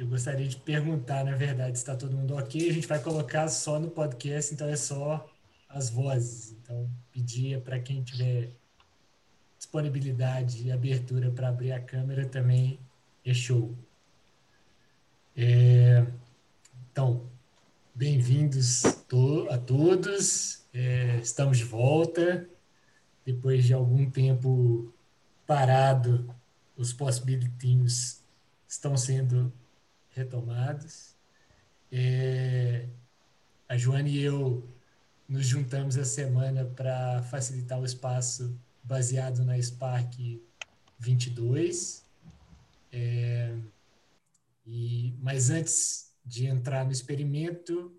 eu gostaria de perguntar, na verdade, se está todo mundo ok. A gente vai colocar só no podcast, então é só as vozes. Então, pedia para quem tiver disponibilidade e abertura para abrir a câmera também é show. É, então, bem-vindos to a todos. É, estamos de volta. Depois de algum tempo parado, os possibilities estão sendo retomados. É, a Joana e eu nos juntamos essa semana para facilitar o espaço baseado na Spark 22. É, e, mas antes de entrar no experimento,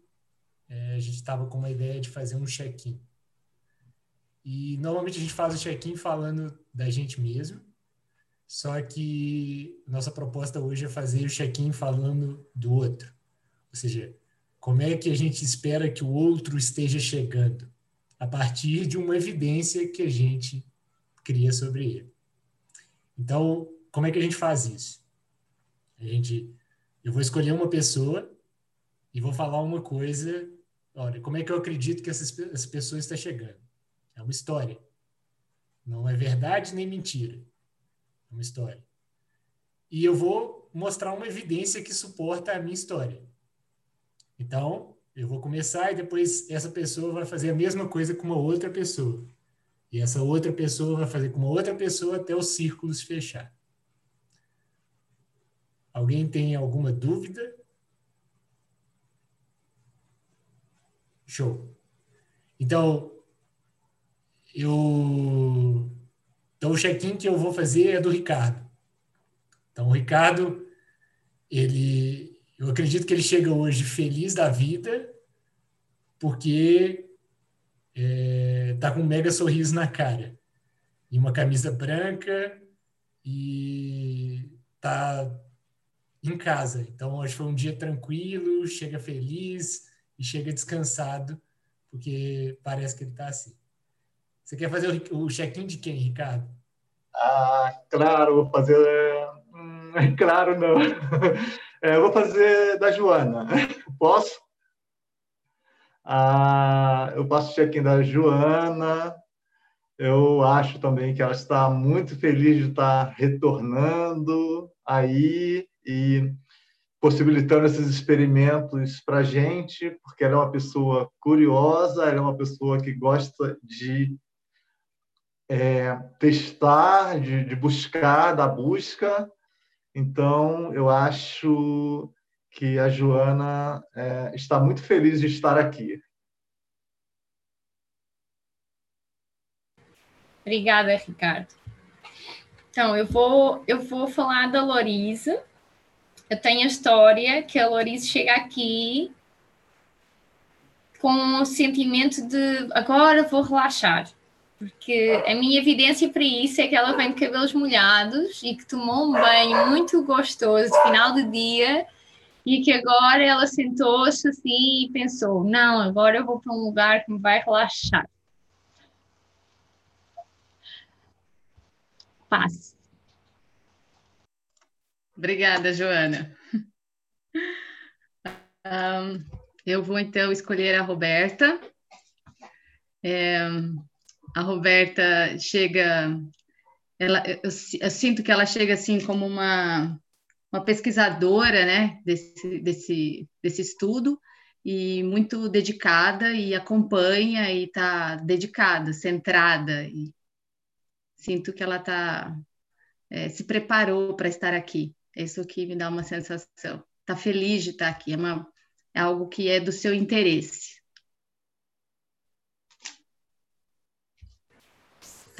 é, a gente estava com uma ideia de fazer um check-in. E normalmente a gente faz o check-in falando da gente mesmo, só que nossa proposta hoje é fazer o check-in falando do outro. Ou seja, como é que a gente espera que o outro esteja chegando? A partir de uma evidência que a gente cria sobre ele. Então, como é que a gente faz isso? A gente, eu vou escolher uma pessoa e vou falar uma coisa. Olha, como é que eu acredito que essa, essa pessoa está chegando? É uma história. Não é verdade nem mentira. Uma história. E eu vou mostrar uma evidência que suporta a minha história. Então, eu vou começar e depois essa pessoa vai fazer a mesma coisa com uma outra pessoa. E essa outra pessoa vai fazer com uma outra pessoa até o círculo se fechar. Alguém tem alguma dúvida? Show. Então, eu então o check-in que eu vou fazer é do Ricardo. Então o Ricardo, ele eu acredito que ele chega hoje feliz da vida porque é, tá com um mega sorriso na cara e uma camisa branca e tá em casa. Então, hoje foi um dia tranquilo, chega feliz e chega descansado, porque parece que ele está assim. Você quer fazer o, check-in de quem, Ricardo? Ah, claro, vou fazer. Hum, claro, não. É, vou fazer da Joana. Posso? Ah, eu passo o check-in da Joana. Eu acho também que ela está muito feliz de estar retornando aí e possibilitando esses experimentos para a gente, porque ela é uma pessoa curiosa, ela é uma pessoa que gosta de é, testar, de, de buscar, da busca. Então, eu acho que a Joana é, está muito feliz de estar aqui. Obrigada, Ricardo. Então, eu vou, eu vou falar da Lorisa. Eu tenho a história que a Lorisa chega aqui com o sentimento de agora vou relaxar. Porque a minha evidência para isso é que ela vem de cabelos molhados e que tomou um banho muito gostoso final do dia e que agora ela sentou-se assim e pensou: não, agora eu vou para um lugar que me vai relaxar. Passe. Obrigada, Joana. Um, eu vou então escolher a Roberta. É, a Roberta chega, ela, eu, eu, sinto que ela chega assim como uma uma pesquisadora né, desse, desse, desse estudo e muito dedicada e acompanha e está dedicada, centrada e sinto que ela está é, se preparou para estar aqui. É isso que me dá uma sensação. Está feliz de estar aqui. É, uma, é algo que é do seu interesse.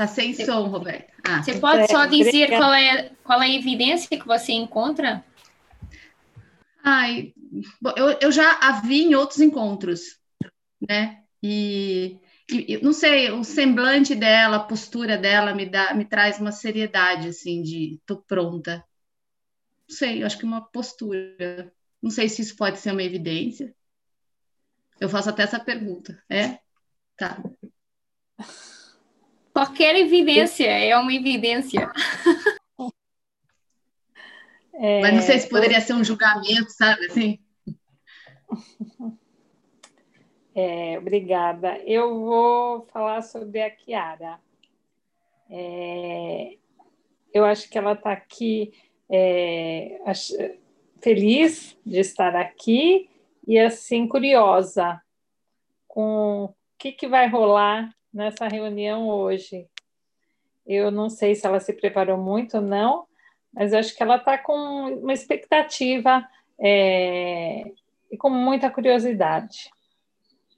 Está sem som, Roberto. Ah. Você pode só dizer qual é, qual é a evidência que você encontra? Ai, eu, eu já a vi em outros encontros, né? E, e, não sei, o semblante dela, a postura dela me dá, me traz uma seriedade assim de tô pronta. Não sei, eu acho que uma postura. Não sei se isso pode ser uma evidência. Eu faço até essa pergunta. É? Tá. Qualquer evidência é uma evidência. É, Mas não sei se poderia ser um julgamento, sabe? Assim. É, obrigada. Eu vou falar sobre a Kiara. É, eu acho que ela está aqui é, feliz de estar aqui e assim curiosa com o que, que vai rolar nessa reunião hoje. Eu não sei se ela se preparou muito ou não, mas acho que ela está com uma expectativa é, e com muita curiosidade.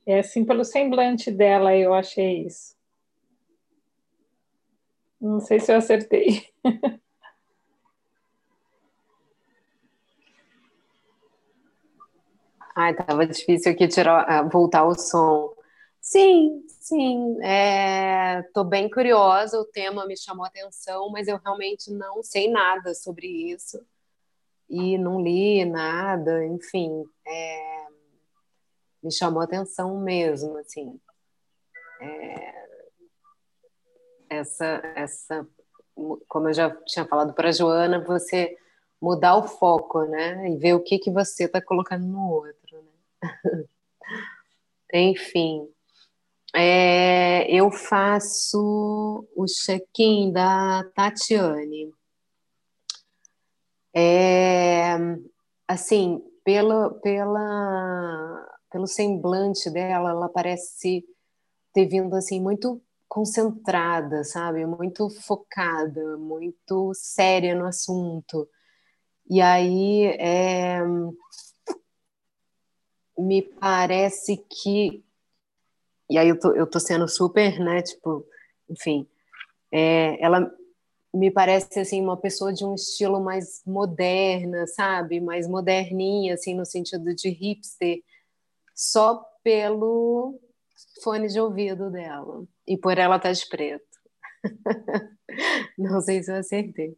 É assim, pelo semblante dela, eu achei isso. Não sei se eu acertei. Ai, tava difícil aqui tirar, ah, voltar o som. Sim, sim, estou é, bem curiosa, o tema me chamou a atenção, mas eu realmente não sei nada sobre isso e não li nada, enfim, é, me chamou a atenção mesmo, assim. É, essa, essa, como eu já tinha falado para a Joana, você mudar o foco, né? E ver o que, que você está colocando no outro, né? Enfim, é, eu faço o check-in da Tatiane. É, assim, pela, pela, pelo semblante dela, ela parece ter vindo assim muito concentrada, sabe? Muito focada, muito séria no assunto. E aí é, me parece que. E aí eu tô, eu tô sendo super, né? Tipo, enfim. É, ela me parece assim uma pessoa de um estilo mais moderna, sabe? Mais moderninha, assim, no sentido de hipster, só pelo fone de ouvido dela e por ela estar tá de preto. Não sei se eu acertei.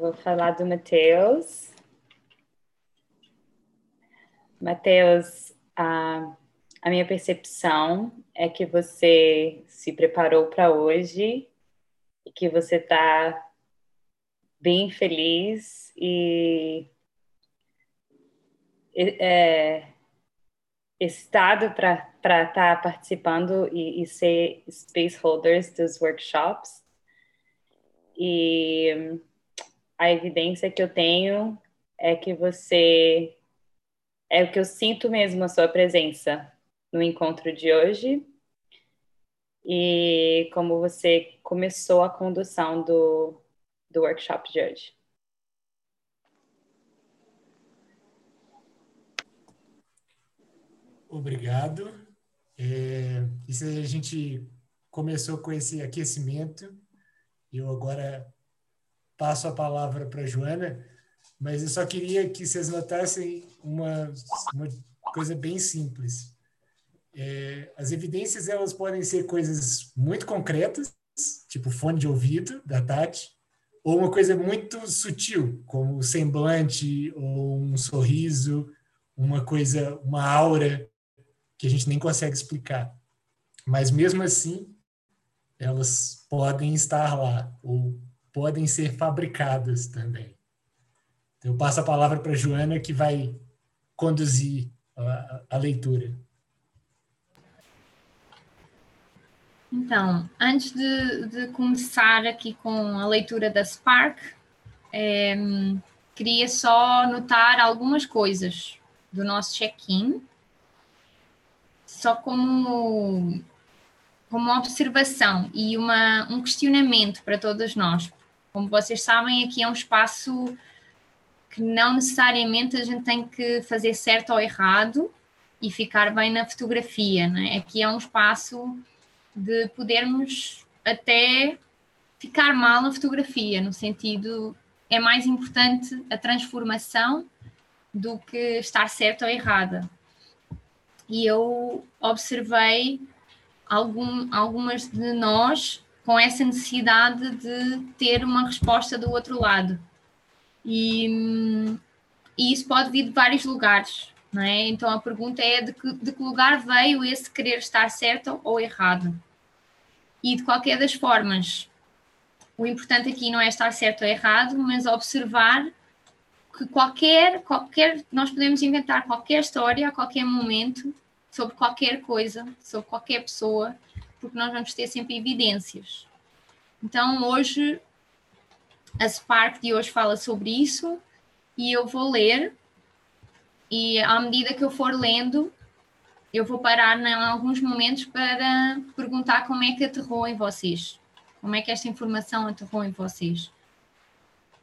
Vou falar do Matheus. Matheus, a, a minha percepção é que você se preparou para hoje e que você está bem feliz e é, estado para estar tá participando e, e ser space holders dos workshops. E a evidência que eu tenho é que você é o que eu sinto mesmo a sua presença no encontro de hoje e como você começou a condução do, do workshop de hoje. Obrigado. É, isso a gente começou com esse aquecimento. Eu agora passo a palavra para Joana, mas eu só queria que vocês notassem uma, uma coisa bem simples. É, as evidências elas podem ser coisas muito concretas, tipo fone de ouvido da Tati, ou uma coisa muito sutil, como semblante ou um sorriso, uma coisa, uma aura que a gente nem consegue explicar. Mas mesmo assim, elas podem estar lá ou podem ser fabricadas também. Eu passo a palavra para Joana, que vai conduzir a, a leitura. Então, antes de, de, começar aqui com a leitura da Spark, é, queria só notar algumas coisas do nosso check-in, só como, como observação e uma, um questionamento para todas nós. Como vocês sabem, aqui é um espaço que não necessariamente a gente tem que fazer certo ou errado e ficar bem na fotografia, né? Aqui é um espaço de podermos até ficar mal na fotografia, no sentido é mais importante a transformação do que estar certo ou errada. E eu observei algum, algumas de nós com essa necessidade de ter uma resposta do outro lado. E, e isso pode vir de vários lugares, não é? Então a pergunta é de que, de que lugar veio esse querer estar certo ou errado? E de qualquer das formas, o importante aqui não é estar certo ou errado, mas observar que qualquer, qualquer, nós podemos inventar qualquer história a qualquer momento sobre qualquer coisa, sobre qualquer pessoa, porque nós vamos ter sempre evidências. Então, hoje, a Spark de hoje fala sobre isso e eu vou ler, e à medida que eu for lendo, eu vou parar em alguns momentos para perguntar como é que aterrou em vocês, como é que esta informação aterrou em vocês.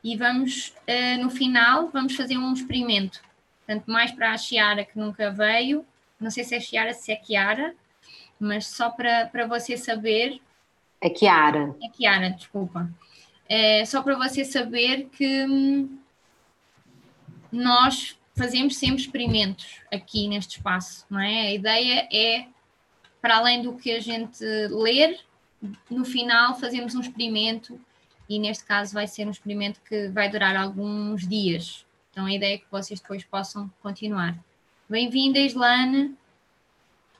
E vamos, uh, no final, vamos fazer um experimento. Portanto, mais para a Chiara que nunca veio, não sei se é Chiara, se é Chiara, mas só para, para você saber. É Chiara. É Chiara, desculpa. É, só para você saber que hum, nós fazemos sempre experimentos aqui neste espaço, não é? A ideia é, para além do que a gente ler, no final fazemos um experimento e neste caso vai ser um experimento que vai durar alguns dias. Então a ideia é que vocês depois possam continuar. Bem-vinda, Islane.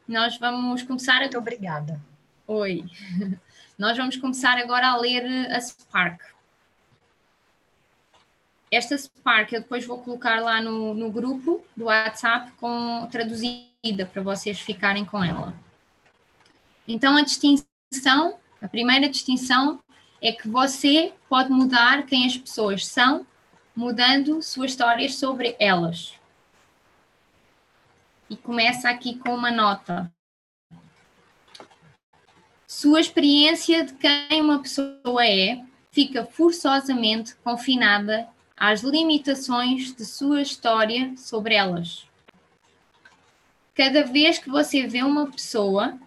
Nós vamos começar. A... Muito obrigada. Oi. Nós vamos começar agora a ler a Spark. Esta Spark eu depois vou colocar lá no, no grupo do WhatsApp com traduzida para vocês ficarem com ela. Então a distinção, a primeira distinção é que você pode mudar quem as pessoas são, mudando suas histórias sobre elas. E começa aqui com uma nota. Sua experiência de quem uma pessoa é fica forçosamente confinada às limitações de sua história sobre elas. Cada vez que você vê uma pessoa,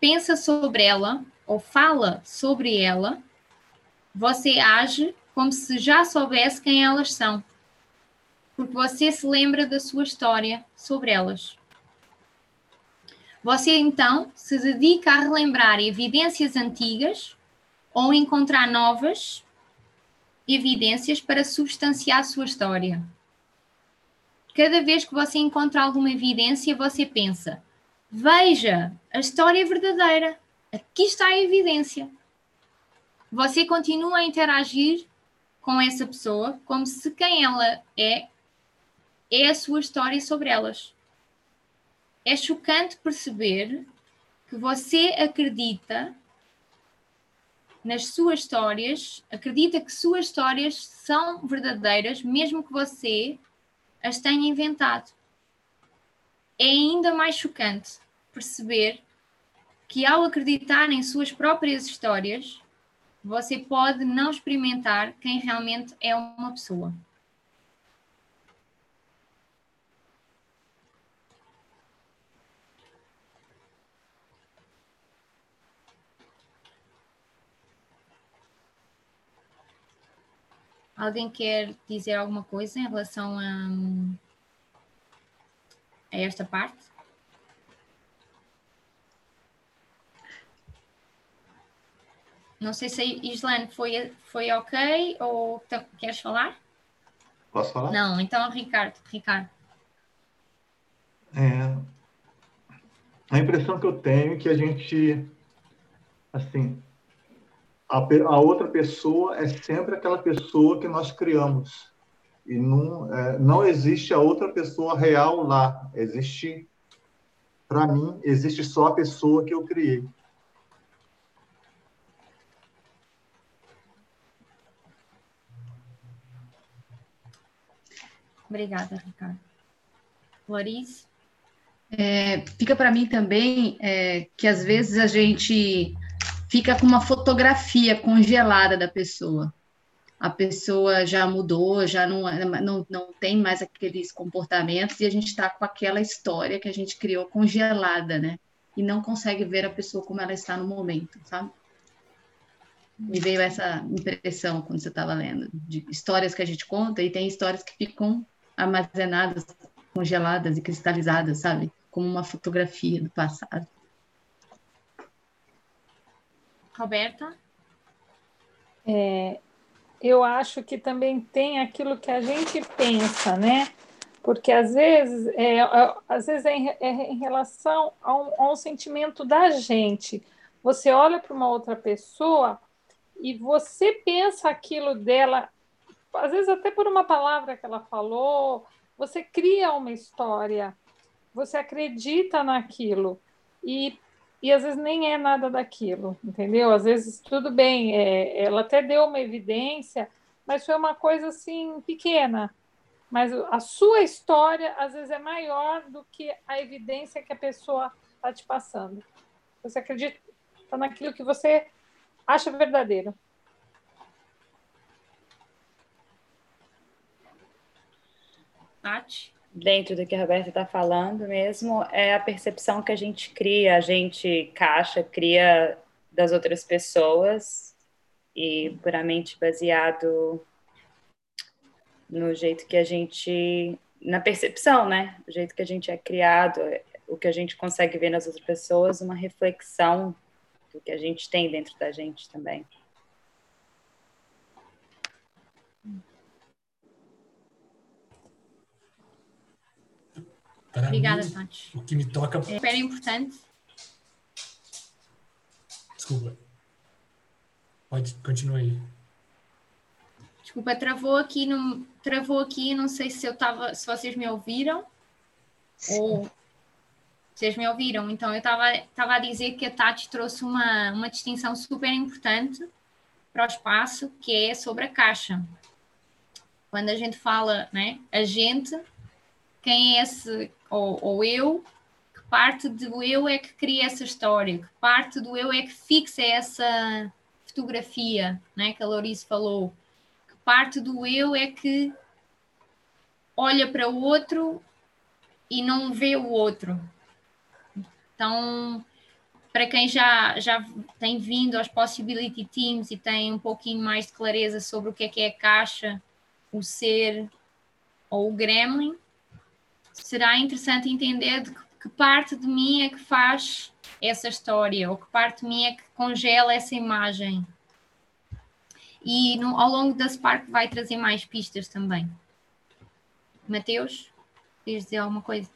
pensa sobre ela ou fala sobre ela, você age como se já soubesse quem elas são, porque você se lembra da sua história sobre elas. Você então se dedica a relembrar evidências antigas ou encontrar novas evidências para substanciar a sua história. Cada vez que você encontra alguma evidência, você pensa: veja, a história é verdadeira, aqui está a evidência. Você continua a interagir com essa pessoa como se quem ela é é a sua história sobre elas. É chocante perceber que você acredita nas suas histórias, acredita que suas histórias são verdadeiras, mesmo que você as tenha inventado. É ainda mais chocante perceber que, ao acreditar em suas próprias histórias, você pode não experimentar quem realmente é uma pessoa. Alguém quer dizer alguma coisa em relação a, a esta parte? Não sei se a Islane foi, foi ok ou queres falar? Posso falar? Não, então Ricardo. Ricardo. É, a impressão que eu tenho é que a gente, assim, a, a outra pessoa é sempre aquela pessoa que nós criamos. E não, é, não existe a outra pessoa real lá. Existe, para mim, existe só a pessoa que eu criei. Obrigada, Ricardo. Clarice? É, fica para mim também é, que às vezes a gente fica com uma fotografia congelada da pessoa. A pessoa já mudou, já não, não, não tem mais aqueles comportamentos e a gente está com aquela história que a gente criou congelada, né? E não consegue ver a pessoa como ela está no momento, sabe? Me veio essa impressão quando você estava lendo, de histórias que a gente conta e tem histórias que ficam armazenadas, congeladas e cristalizadas, sabe? Como uma fotografia do passado. Roberta? É, eu acho que também tem aquilo que a gente pensa, né? Porque às vezes é, às vezes é em, é em relação a um, a um sentimento da gente, você olha para uma outra pessoa e você pensa aquilo dela, às vezes até por uma palavra que ela falou, você cria uma história, você acredita naquilo e, e às vezes nem é nada daquilo, entendeu? Às vezes tudo bem, é, ela até deu uma evidência, mas foi uma coisa assim pequena. Mas a sua história às vezes é maior do que a evidência que a pessoa está te passando. Você acredita naquilo que você acha verdadeiro. Nath? Dentro do que a Roberta está falando mesmo, é a percepção que a gente cria, a gente caixa, cria das outras pessoas e puramente baseado no jeito que a gente, na percepção, né? O jeito que a gente é criado, o que a gente consegue ver nas outras pessoas, uma reflexão do que a gente tem dentro da gente também. Para Obrigada, mim, Tati. O que me toca. É super importante. Desculpa. Pode, continua aí. Desculpa, travou aqui, não, travou aqui, não sei se eu tava, se vocês me ouviram Sim. ou vocês me ouviram. Então eu estava tava a dizer que a Tati trouxe uma, uma distinção super importante para o espaço, que é sobre a caixa. Quando a gente fala, né, a gente, quem é esse, ou, ou eu, que parte do eu é que cria essa história, que parte do eu é que fixa essa fotografia, né, que a Lourice falou, que parte do eu é que olha para o outro e não vê o outro. Então, para quem já, já tem vindo aos Possibility Teams e tem um pouquinho mais de clareza sobre o que é que é a caixa, o ser ou o gremlin, será interessante entender de que parte de mim é que faz essa história, ou que parte de mim é que congela essa imagem. E no, ao longo da Spark vai trazer mais pistas também. Mateus, queres dizer alguma coisa?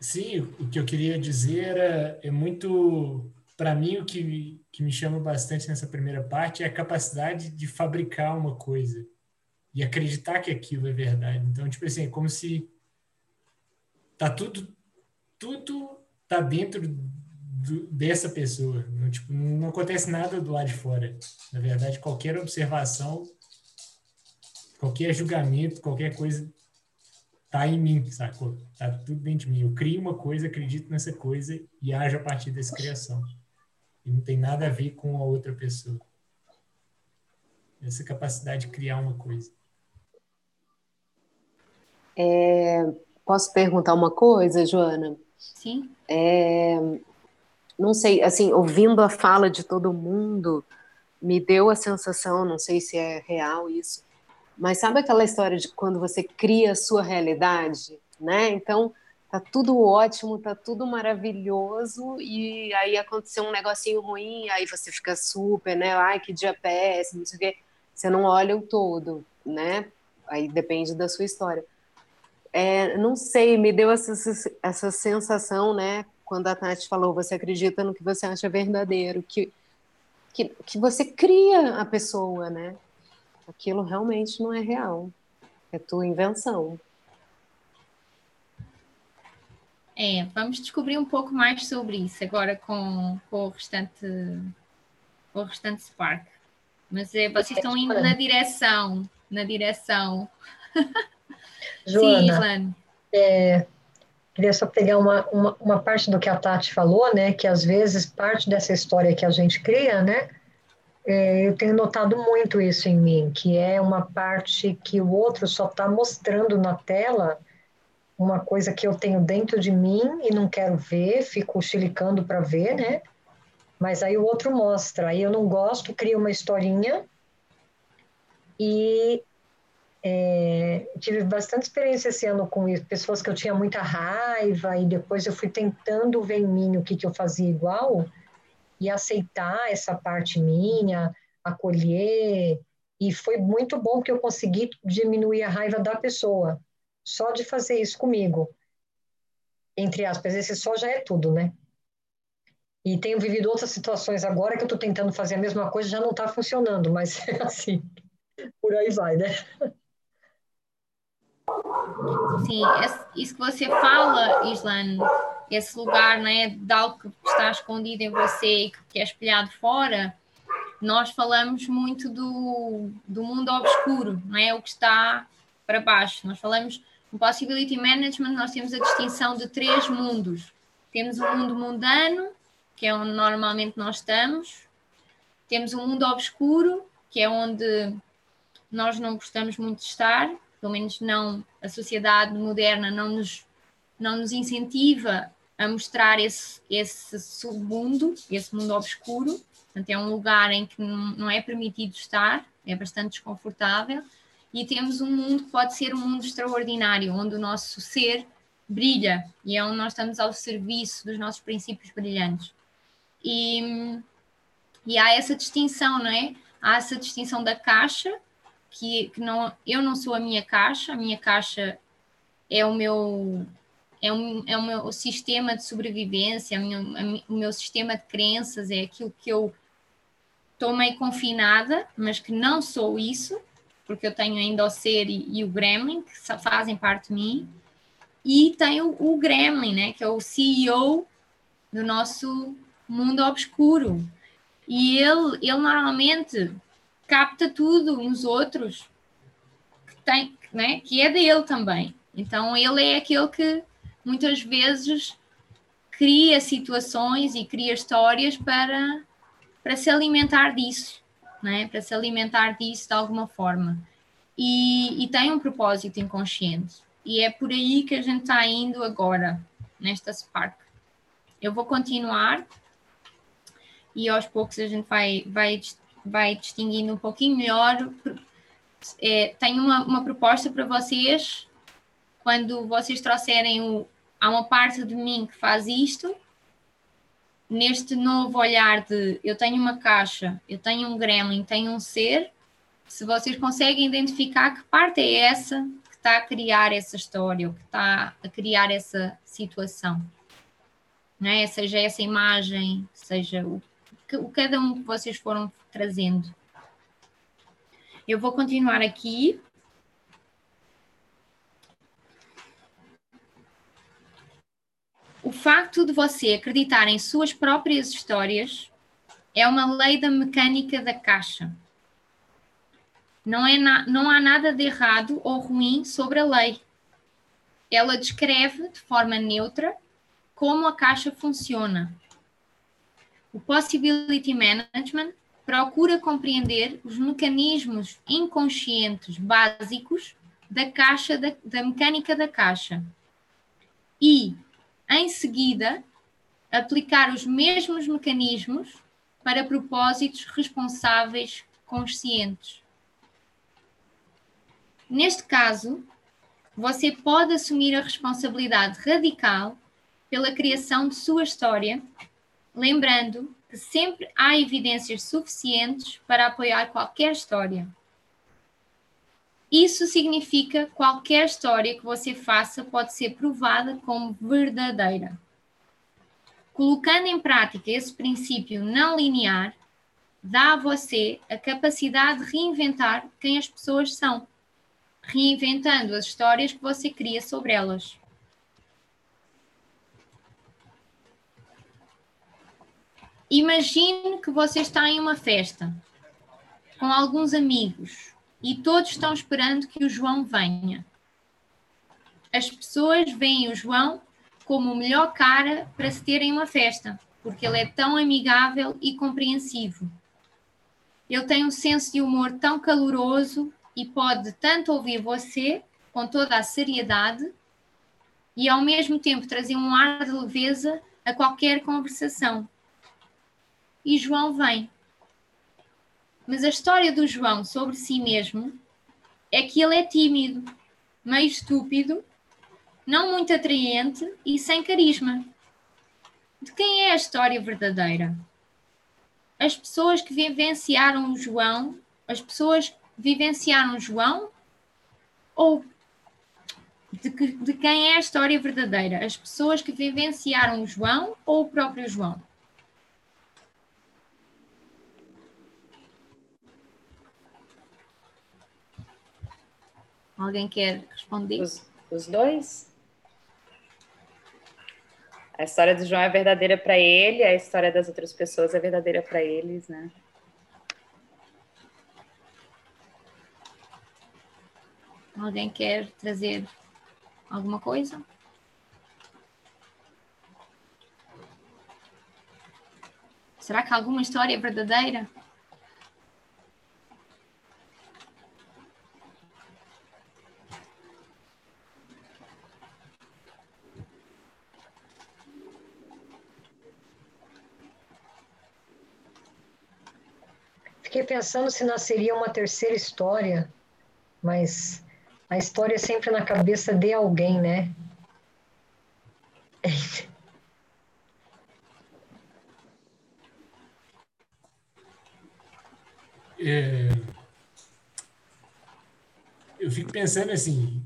Sim, o que eu queria dizer era, é muito, para mim, o que, que me chama bastante nessa primeira parte é a capacidade de fabricar uma coisa e acreditar que aquilo é verdade. Então, tipo assim, é como se tá tudo, tudo tá dentro do, dessa pessoa. Não, tipo, não acontece nada do lado de fora. Na verdade, qualquer observação, qualquer julgamento, qualquer coisa tá em mim, sacou? Tá tudo dentro de mim. Eu crio uma coisa, acredito nessa coisa e ajo a partir dessa criação. E não tem nada a ver com a outra pessoa. Essa capacidade de criar uma coisa. É, posso perguntar uma coisa, Joana? Sim. É, não sei, assim, ouvindo a fala de todo mundo, me deu a sensação, não sei se é real isso, mas sabe aquela história de quando você cria a sua realidade, né? Então, tá tudo ótimo, tá tudo maravilhoso, e aí aconteceu um negocinho ruim, aí você fica super, né? Ai, que dia péssimo, não sei o quê. Você não olha o todo, né? Aí depende da sua história. É, não sei, me deu essa, essa sensação, né? Quando a Tati falou, você acredita no que você acha verdadeiro, que, que, que você cria a pessoa, né? Aquilo realmente não é real, é tua invenção. É, vamos descobrir um pouco mais sobre isso agora com, com o restante com o restante Spark. Mas é, vocês estão indo na direção, na direção. Joana, Sim, é, queria só pegar uma, uma, uma, parte do que a Tati falou, né? Que às vezes parte dessa história que a gente cria, né? É, eu tenho notado muito isso em mim, que é uma parte que o outro só está mostrando na tela uma coisa que eu tenho dentro de mim e não quero ver, fico chilicando para ver, né? Mas aí o outro mostra, aí eu não gosto, crio uma historinha e é, tive bastante experiência esse ano com isso, pessoas que eu tinha muita raiva e depois eu fui tentando ver em mim o que, que eu fazia igual e aceitar essa parte minha, acolher, e foi muito bom que eu consegui diminuir a raiva da pessoa, só de fazer isso comigo. Entre aspas, esse só já é tudo, né? E tenho vivido outras situações agora que eu estou tentando fazer a mesma coisa, já não está funcionando, mas assim, por aí vai, né? Sim, isso que você fala, Islane, esse lugar né, de algo que está escondido em você e que é espelhado fora, nós falamos muito do, do mundo obscuro, não é? O que está para baixo. Nós falamos no Possibility Management, nós temos a distinção de três mundos. Temos o mundo mundano, que é onde normalmente nós estamos. Temos o mundo obscuro, que é onde nós não gostamos muito de estar, pelo menos não a sociedade moderna não nos, não nos incentiva a mostrar esse, esse submundo, esse mundo obscuro. Portanto, é um lugar em que não é permitido estar, é bastante desconfortável. E temos um mundo que pode ser um mundo extraordinário, onde o nosso ser brilha e é onde nós estamos ao serviço dos nossos princípios brilhantes. E, e há essa distinção, não é? Há essa distinção da caixa, que, que não, eu não sou a minha caixa, a minha caixa é o meu é, um, é o meu sistema de sobrevivência, a minha, a, o meu sistema de crenças, é aquilo que eu estou meio confinada, mas que não sou isso, porque eu tenho ainda o ser e, e o gremlin, que fazem parte de mim, e tenho o gremlin, né, que é o CEO do nosso mundo obscuro. E ele, ele normalmente capta tudo nos outros que tem, né? que é dele também. Então ele é aquele que muitas vezes cria situações e cria histórias para, para se alimentar disso, né? para se alimentar disso de alguma forma. E, e tem um propósito inconsciente. E é por aí que a gente está indo agora, nesta Spark. Eu vou continuar e aos poucos a gente vai, vai vai distinguindo um pouquinho melhor. É, tenho uma, uma proposta para vocês. Quando vocês trouxerem o. Há uma parte de mim que faz isto, neste novo olhar de eu tenho uma caixa, eu tenho um gremlin, tenho um ser, se vocês conseguem identificar que parte é essa que está a criar essa história, ou que está a criar essa situação. Né? Seja essa imagem, seja o, o cada um que vocês foram trazendo. Eu vou continuar aqui. O facto de você acreditar em suas próprias histórias é uma lei da mecânica da caixa. Não, é na, não há nada de errado ou ruim sobre a lei. Ela descreve de forma neutra como a caixa funciona. O Possibility Management procura compreender os mecanismos inconscientes básicos da caixa da, da mecânica da caixa e, em seguida, aplicar os mesmos mecanismos para propósitos responsáveis conscientes. Neste caso, você pode assumir a responsabilidade radical pela criação de sua história, lembrando que sempre há evidências suficientes para apoiar qualquer história. Isso significa que qualquer história que você faça pode ser provada como verdadeira. Colocando em prática esse princípio não linear, dá a você a capacidade de reinventar quem as pessoas são, reinventando as histórias que você cria sobre elas. Imagine que você está em uma festa com alguns amigos e todos estão esperando que o João venha. As pessoas veem o João como o melhor cara para se terem uma festa, porque ele é tão amigável e compreensivo. Ele tem um senso de humor tão caloroso e pode tanto ouvir você com toda a seriedade e ao mesmo tempo trazer um ar de leveza a qualquer conversação e João vem. Mas a história do João sobre si mesmo é que ele é tímido, meio estúpido, não muito atraente e sem carisma. De quem é a história verdadeira? As pessoas que vivenciaram o João, as pessoas vivenciaram o João ou de, que, de quem é a história verdadeira? As pessoas que vivenciaram o João ou o próprio João? Alguém quer responder? Os, os dois? A história do João é verdadeira para ele, a história das outras pessoas é verdadeira para eles, né? Alguém quer trazer alguma coisa? Será que alguma história é verdadeira? Fiquei pensando se nasceria uma terceira história, mas a história é sempre na cabeça de alguém, né? É, eu fico pensando assim,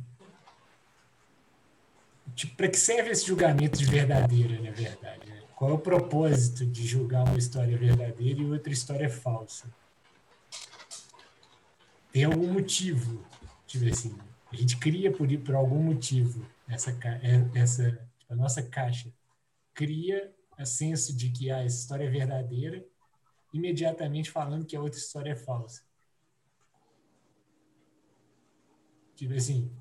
tipo, para que serve esse julgamento de verdadeira, na verdade? Né? Qual é o propósito de julgar uma história verdadeira e outra história falsa? Tem algum motivo, tipo assim, a gente cria por, por algum motivo essa, é, essa tipo, a nossa caixa cria a senso de que ah, essa história é verdadeira imediatamente falando que a outra história é falsa. Tipo assim,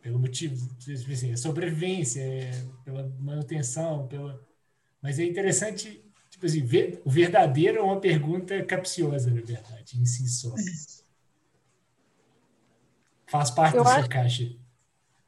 pelo motivo, tipo assim, é sobrevivência, é pela manutenção, pela... mas é interessante, tipo assim, ver, o verdadeiro é uma pergunta capciosa, na verdade, em si só. Faz parte Eu da sua acho... caixa.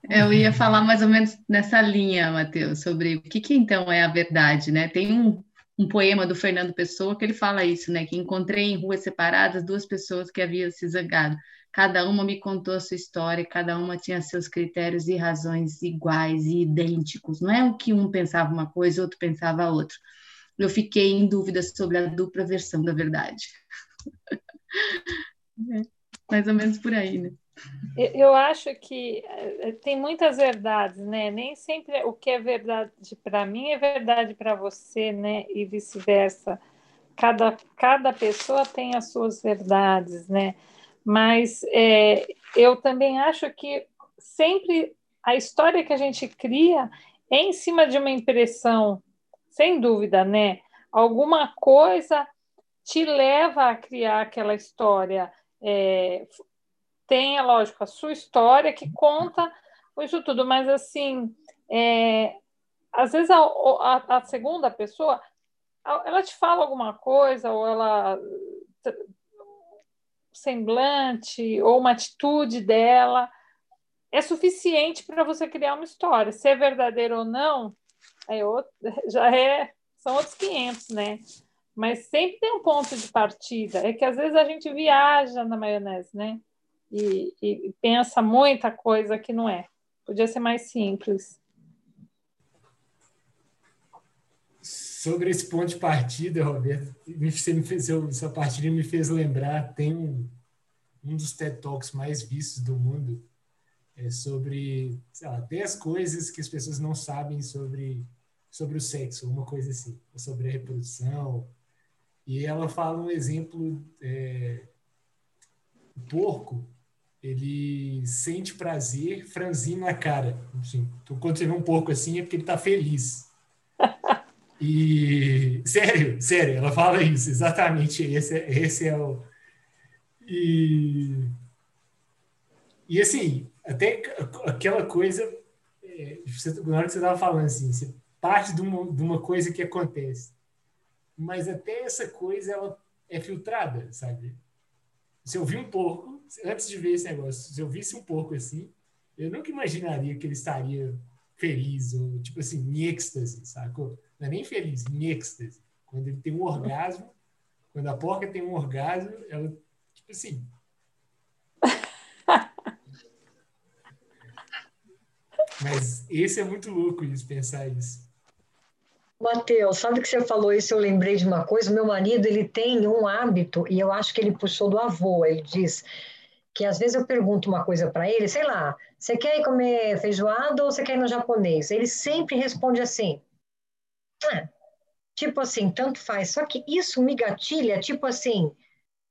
Eu ia falar mais ou menos nessa linha, Matheus, sobre o que, que então é a verdade, né? Tem um, um poema do Fernando Pessoa que ele fala isso, né? Que encontrei em ruas separadas duas pessoas que haviam se zangado. Cada uma me contou a sua história, cada uma tinha seus critérios e razões iguais e idênticos. Não é o que um pensava uma coisa, outro pensava outra. Eu fiquei em dúvida sobre a dupla versão da verdade. é, mais ou menos por aí, né? Eu acho que eh, tem muitas verdades, né? Nem sempre o que é verdade para mim é verdade para você, né? E vice-versa. Cada, cada pessoa tem as suas verdades, né? Mas é, eu também acho que sempre a história que a gente cria é em cima de uma impressão, sem dúvida, né? Alguma coisa te leva a criar aquela história. É, tem, é lógico, a sua história que conta isso tudo, mas assim, é, às vezes a, a, a, segunda pessoa ela te fala alguma coisa, ou ela semblante, ou uma atitude dela é suficiente para você criar uma história. Se é verdadeiro ou não, é outro, já é, são outros 500, né? Mas sempre tem um ponto de partida. É que às vezes a gente viaja na maionese, né? e, e pensa muita coisa que não é. Podia ser mais simples. Sobre esse ponto de partida, Roberto, você me fez, essa partida me fez lembrar, tem um, um dos TED Talks mais vistos do mundo, é sobre sei lá, 10 coisas que as pessoas não sabem sobre, sobre o sexo, uma coisa assim, sobre a reprodução. E ela fala um exemplo, é, o porco, ele sente prazer franzindo a cara. Assim, quando você vê um porco assim, é porque ele está feliz. E sério, sério, ela fala isso, exatamente. Esse, esse é o. E, e assim, até aquela coisa, é, na hora que você estava falando assim, você parte de uma, de uma coisa que acontece, mas até essa coisa ela é filtrada, sabe? Se eu vi um porco, antes de ver esse negócio, se eu visse um porco assim, eu nunca imaginaria que ele estaria feliz, ou tipo assim, em êxtase, sacou? Não é nem feliz, em êxtase. Quando ele tem um orgasmo, quando a porca tem um orgasmo, ela, tipo assim. Mas esse é muito louco isso, pensar isso. Mateus, sabe que você falou isso? Eu lembrei de uma coisa. Meu marido ele tem um hábito e eu acho que ele puxou do avô. Ele diz que às vezes eu pergunto uma coisa para ele, sei lá, você quer ir comer feijoada ou você quer ir no japonês? Ele sempre responde assim, ah, tipo assim, tanto faz. Só que isso me gatilha, tipo assim,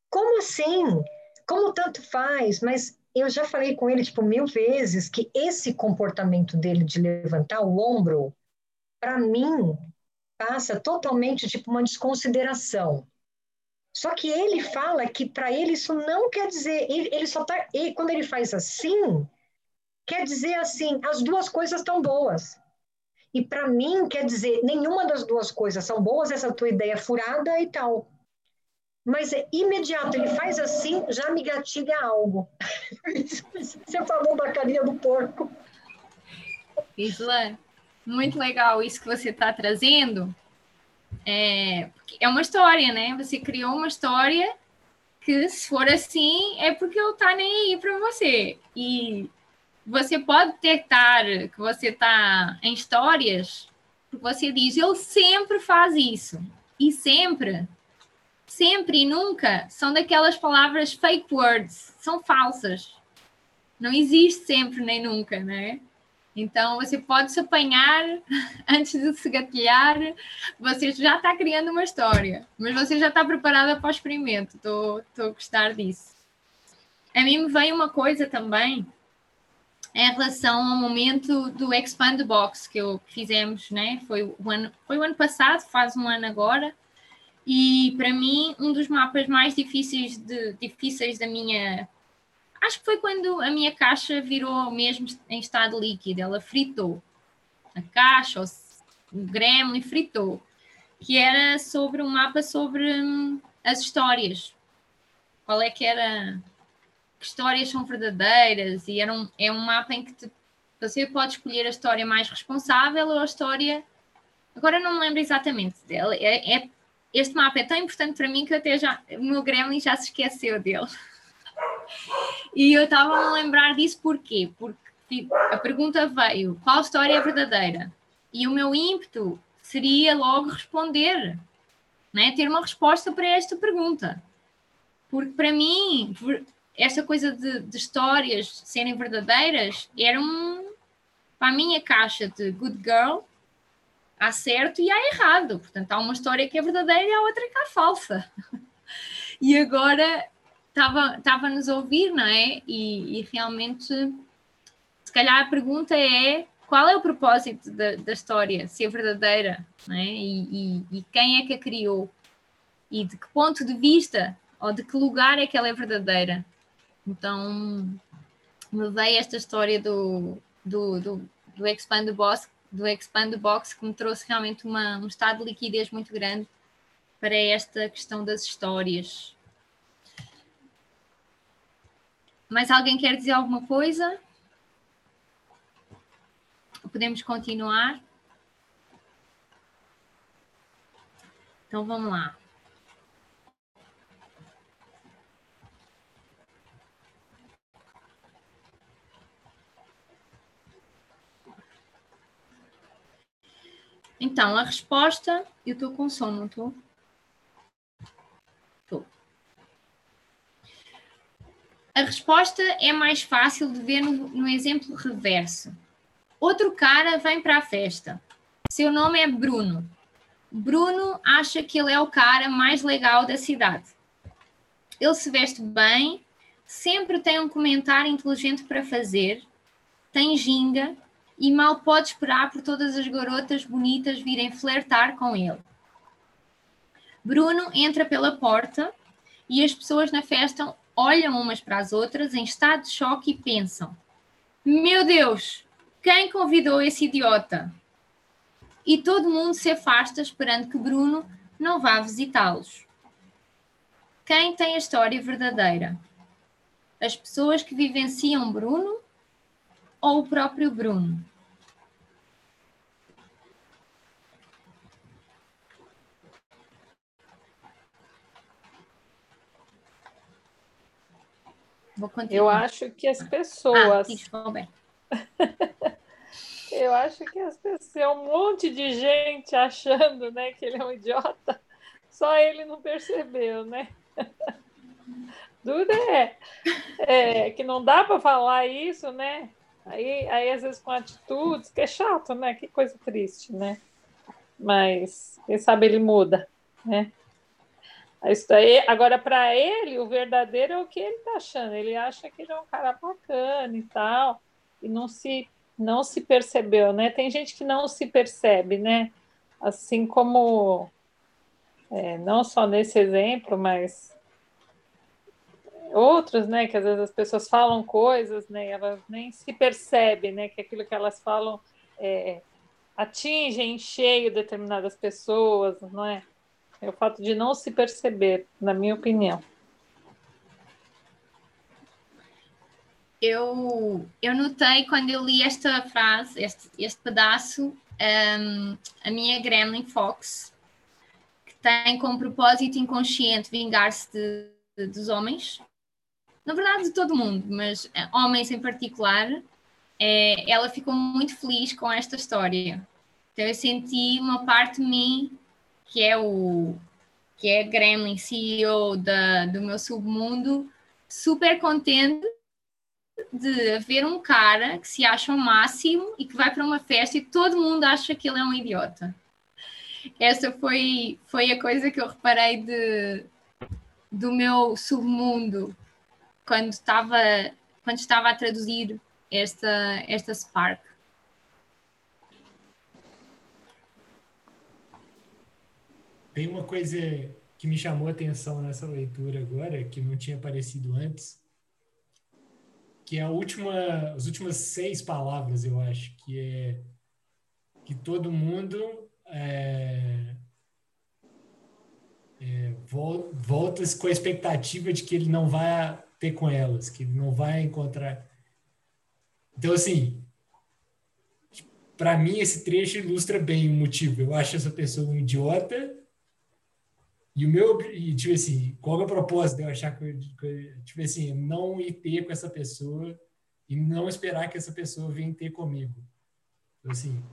como assim? como tanto faz, mas eu já falei com ele, tipo, mil vezes que esse comportamento dele de levantar o ombro, para mim, passa totalmente, tipo, uma desconsideração. Só que ele fala que para ele isso não quer dizer, ele, ele só tá, quando ele faz assim, quer dizer assim, as duas coisas estão boas. E para mim quer dizer, nenhuma das duas coisas são boas, essa tua ideia é furada e tal. Mas é imediato, ele faz assim, já me gatilha algo. Você falou da carinha do porco. Isla, muito legal isso que você está trazendo. É, é uma história, né? Você criou uma história que, se for assim, é porque ele está nem aí para você. E você pode detectar que você está em histórias, porque você diz, ele sempre faz isso. E sempre sempre e nunca são daquelas palavras fake words, são falsas. Não existe sempre nem nunca, né? Então você pode se apanhar antes de se gatilhar, você já está criando uma história, mas você já está preparada para o experimento. Estou a gostar disso. A mim me veio uma coisa também em relação ao momento do Expand Box que eu fizemos, né? Foi o ano, foi o ano passado, faz um ano agora. E para mim, um dos mapas mais difíceis, de, difíceis da minha. Acho que foi quando a minha caixa virou mesmo em estado líquido, ela fritou. A caixa, o gremlin fritou. Que era sobre um mapa sobre hum, as histórias. Qual é que era. Que histórias são verdadeiras? E era um, é um mapa em que te, você pode escolher a história mais responsável ou a história. Agora não me lembro exatamente dela. É, é este mapa é tão importante para mim que até já, o meu gremlin já se esqueceu dele. E eu estava a lembrar disso porquê? Porque tipo, a pergunta veio: qual história é verdadeira? E o meu ímpeto seria logo responder, né? ter uma resposta para esta pergunta. Porque para mim, esta coisa de, de histórias serem verdadeiras era um. Para a minha caixa de good girl, há certo e há errado. Portanto, há uma história que é verdadeira e há outra que é falsa. E agora estava-nos ouvir, não é? E, e, realmente, se calhar a pergunta é qual é o propósito da, da história, se é verdadeira, não é? E, e, e quem é que a criou? E de que ponto de vista ou de que lugar é que ela é verdadeira? Então, me veio esta história do, do, do, do Expand the Boss do Expand Box que me trouxe realmente uma, um estado de liquidez muito grande para esta questão das histórias. Mais alguém quer dizer alguma coisa? Podemos continuar? Então vamos lá. Então, a resposta, eu estou com sono, não estou? Estou. A resposta é mais fácil de ver no, no exemplo reverso. Outro cara vem para a festa. Seu nome é Bruno. Bruno acha que ele é o cara mais legal da cidade. Ele se veste bem, sempre tem um comentário inteligente para fazer, tem ginga e mal pode esperar por todas as garotas bonitas virem flertar com ele. Bruno entra pela porta e as pessoas na festa olham umas para as outras em estado de choque e pensam: Meu Deus, quem convidou esse idiota? E todo mundo se afasta esperando que Bruno não vá visitá-los. Quem tem a história verdadeira? As pessoas que vivenciam Bruno ou o próprio Bruno? Eu acho que as pessoas. Ah, Eu acho que as pessoas, é um monte de gente achando, né, que ele é um idiota. Só ele não percebeu, né? Dura é, é que não dá para falar isso, né? Aí, aí às vezes com atitudes, que é chato, né? Que coisa triste, né? Mas quem sabe ele muda, né? Isso aí, agora, para ele, o verdadeiro é o que ele está achando. Ele acha que ele é um cara bacana e tal, e não se, não se percebeu, né? Tem gente que não se percebe, né? Assim como, é, não só nesse exemplo, mas outros, né? Que às vezes as pessoas falam coisas, né? elas nem se percebem, né? Que aquilo que elas falam é, atinge em cheio determinadas pessoas, não é? É o fato de não se perceber, na minha opinião. Eu, eu notei quando eu li esta frase, este, este pedaço, um, a minha Gremlin Fox, que tem como propósito inconsciente vingar-se de, de, dos homens, na verdade de todo mundo, mas eh, homens em particular, é, ela ficou muito feliz com esta história. Então eu senti uma parte de mim que é o que é Gremlin, CEO da, do meu submundo, super contente de ver um cara que se acha o máximo e que vai para uma festa e todo mundo acha que ele é um idiota. Essa foi, foi a coisa que eu reparei de, do meu submundo quando estava, quando estava a traduzir esta, esta Spark. Tem uma coisa que me chamou a atenção nessa leitura agora, que não tinha aparecido antes, que é a última, as últimas seis palavras, eu acho, que é que todo mundo é, é, volta com a expectativa de que ele não vai ter com elas, que ele não vai encontrar. Então, assim, para mim, esse trecho ilustra bem o motivo. Eu acho essa pessoa um idiota e o meu, e, tipo assim, qual é o propósito de eu achar que, que, tipo assim, não ir ter com essa pessoa e não esperar que essa pessoa venha ter comigo. Então, assim,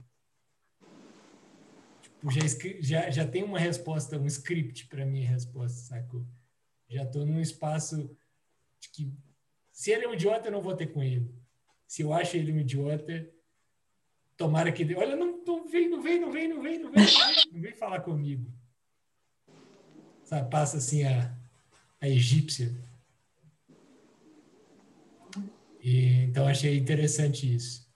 tipo, já, já, já tem uma resposta, um script para minha resposta, sacou? Já estou num espaço de que, se ele é um idiota, eu não vou ter com ele. Se eu acho ele um idiota, tomara que. Olha, não, não vem, não vem, não vem, não vem, não vem, não vem, não vem falar comigo sabe, passa assim a, a egípcia. E, então achei interessante isso.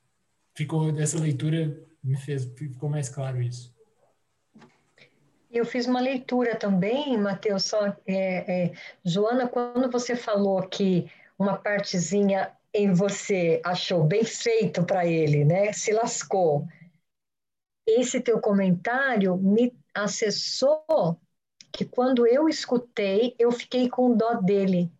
Ficou dessa leitura me fez ficou mais claro isso. Eu fiz uma leitura também, Matheus, só é, é, Joana, quando você falou que uma partezinha em você achou bem feito para ele, né? Se lascou. Esse teu comentário me acessou que quando eu escutei, eu fiquei com dó dele.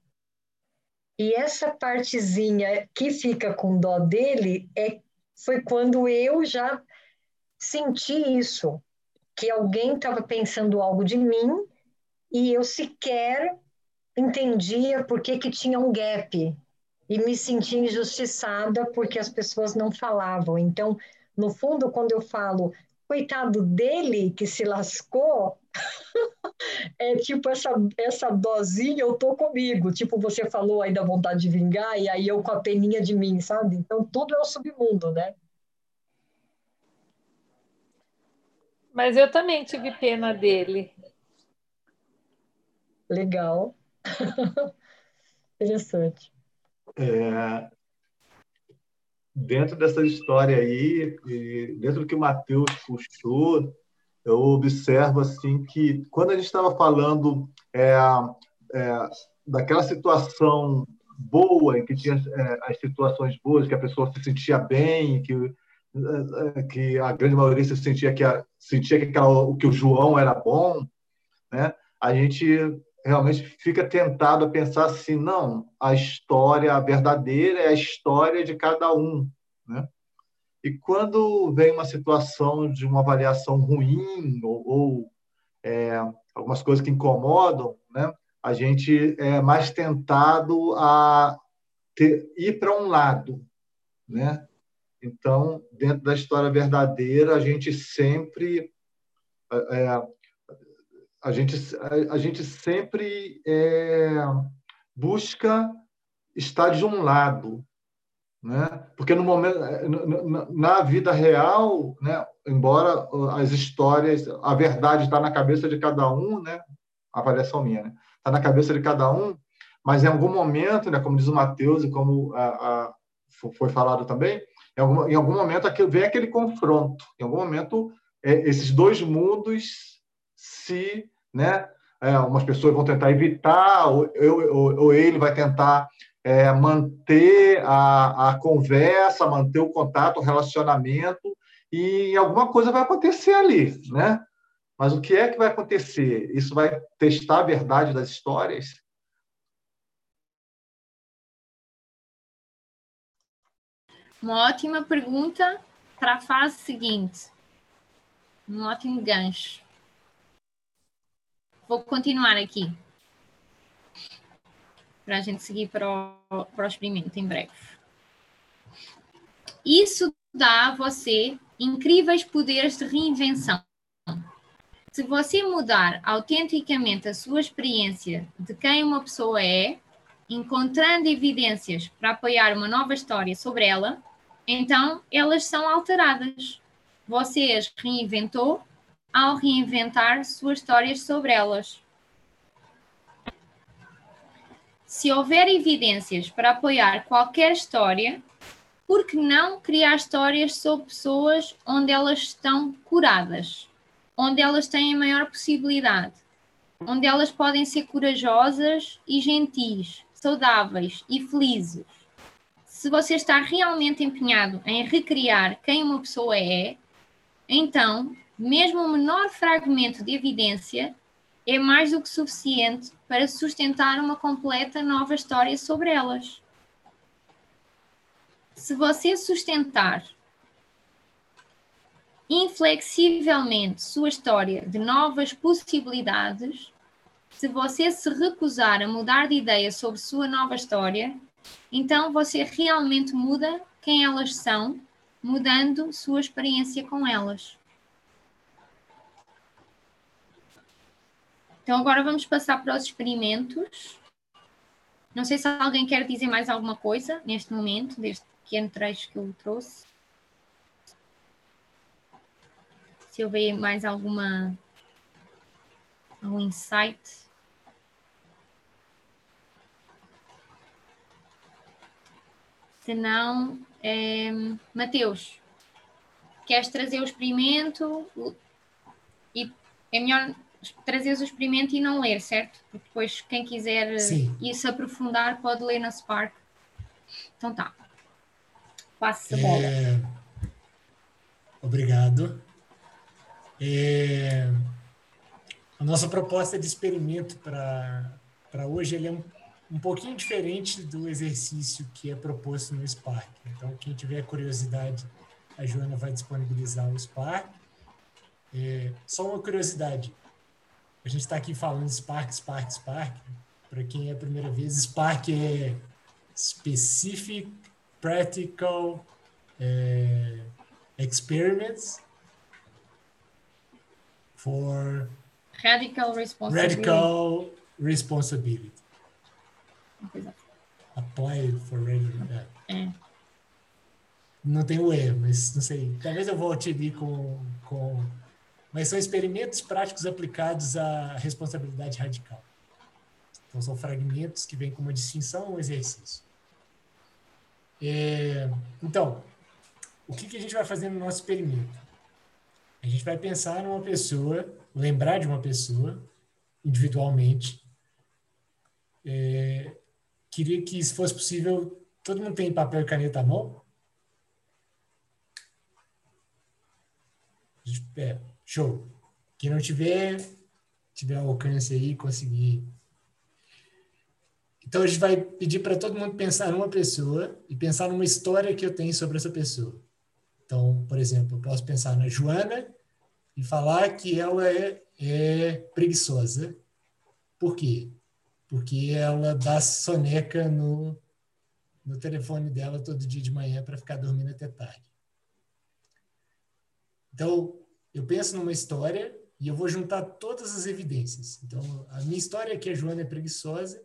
E essa partezinha que fica com dó dele é, foi quando eu já senti isso, que alguém estava pensando algo de mim e eu sequer entendia por que, que tinha um gap e me senti injustiçada porque as pessoas não falavam. Então, no fundo, quando eu falo coitado dele que se lascou, é tipo essa, essa dosinha eu tô comigo. Tipo, você falou aí da vontade de vingar, e aí eu com a peninha de mim, sabe? Então tudo é o submundo, né? Mas eu também tive pena dele. Legal. Interessante. É, dentro dessa história aí, dentro do que o Matheus puxou, eu observo assim que quando a gente estava falando é, é, daquela situação boa, em que tinha é, as situações boas, que a pessoa se sentia bem, que, é, é, que a grande maioria se sentia que, a, sentia que, aquela, que o João era bom, né? a gente realmente fica tentado a pensar assim, não, a história verdadeira é a história de cada um, né? E quando vem uma situação de uma avaliação ruim ou, ou é, algumas coisas que incomodam, né, a gente é mais tentado a ter, ir para um lado, né? Então, dentro da história verdadeira, a gente sempre é, a gente a gente sempre é, busca estar de um lado, né? Porque no momento, na vida real, né? embora as histórias, a verdade está na cabeça de cada um, né? avaliação minha, né? Está na cabeça de cada um, mas em algum momento, né, como diz o Mateus e como a, a, foi falado também, em algum, em algum momento vem aquele confronto. Em algum momento, é, esses dois mundos se, né, é, umas pessoas vão tentar evitar, ou, ou, ou ele vai tentar é, manter a, a conversa, manter o contato, o relacionamento, e alguma coisa vai acontecer ali, né? Mas o que é que vai acontecer? Isso vai testar a verdade das histórias? Uma ótima pergunta para a fase seguinte. Um ótimo gancho. Vou continuar aqui. Para a gente seguir para o, para experimento em breve. Isso dá a você incríveis poderes de reinvenção. Se você mudar autenticamente a sua experiência de quem uma pessoa é, encontrando evidências para apoiar uma nova história sobre ela, então, elas são alteradas. Você as reinventou ao reinventar suas histórias sobre elas. Se houver evidências para apoiar qualquer história, por que não criar histórias sobre pessoas onde elas estão curadas, onde elas têm maior possibilidade, onde elas podem ser corajosas e gentis, saudáveis e felizes? se você está realmente empenhado em recriar quem uma pessoa é, então, mesmo o menor fragmento de evidência é mais do que suficiente para sustentar uma completa nova história sobre elas. Se você sustentar inflexivelmente sua história de novas possibilidades, se você se recusar a mudar de ideia sobre sua nova história, então você realmente muda quem elas são, mudando sua experiência com elas. Então agora vamos passar para os experimentos. Não sei se alguém quer dizer mais alguma coisa neste momento, deste pequeno trecho que eu trouxe. Se houver mais alguma algum insight. Se não, é, Mateus, queres trazer o experimento e é melhor trazer o experimento e não ler, certo? Porque depois quem quiser Sim. ir se aprofundar pode ler na Spark. Então tá. Passa a bola. É... Obrigado. É... A nossa proposta de experimento para hoje ele é um um pouquinho diferente do exercício que é proposto no Spark. Então, quem tiver curiosidade, a Joana vai disponibilizar o Spark. É, só uma curiosidade. A gente está aqui falando Spark, Spark, Spark. Para quem é a primeira vez, Spark é Specific Practical é, Experiments for Radical Responsibility. Radical responsibility. Apply for regular. É. Não tem o E, mas não sei. Talvez eu volte ali com, com. Mas são experimentos práticos aplicados à responsabilidade radical. Então, são fragmentos que vêm com uma distinção um exercício. É, então, o que, que a gente vai fazer no nosso experimento? A gente vai pensar numa pessoa, lembrar de uma pessoa individualmente, é, queria que, se fosse possível, todo mundo tem papel e caneta à mão? É, show. Quem não tiver, tiver alcance aí, conseguir. Então a gente vai pedir para todo mundo pensar numa pessoa e pensar numa história que eu tenho sobre essa pessoa. Então, por exemplo, eu posso pensar na Joana e falar que ela é, é preguiçosa. Por quê? porque ela dá soneca no, no telefone dela todo dia de manhã para ficar dormindo até tarde. Então, eu penso numa história e eu vou juntar todas as evidências. Então, a minha história é que a Joana é preguiçosa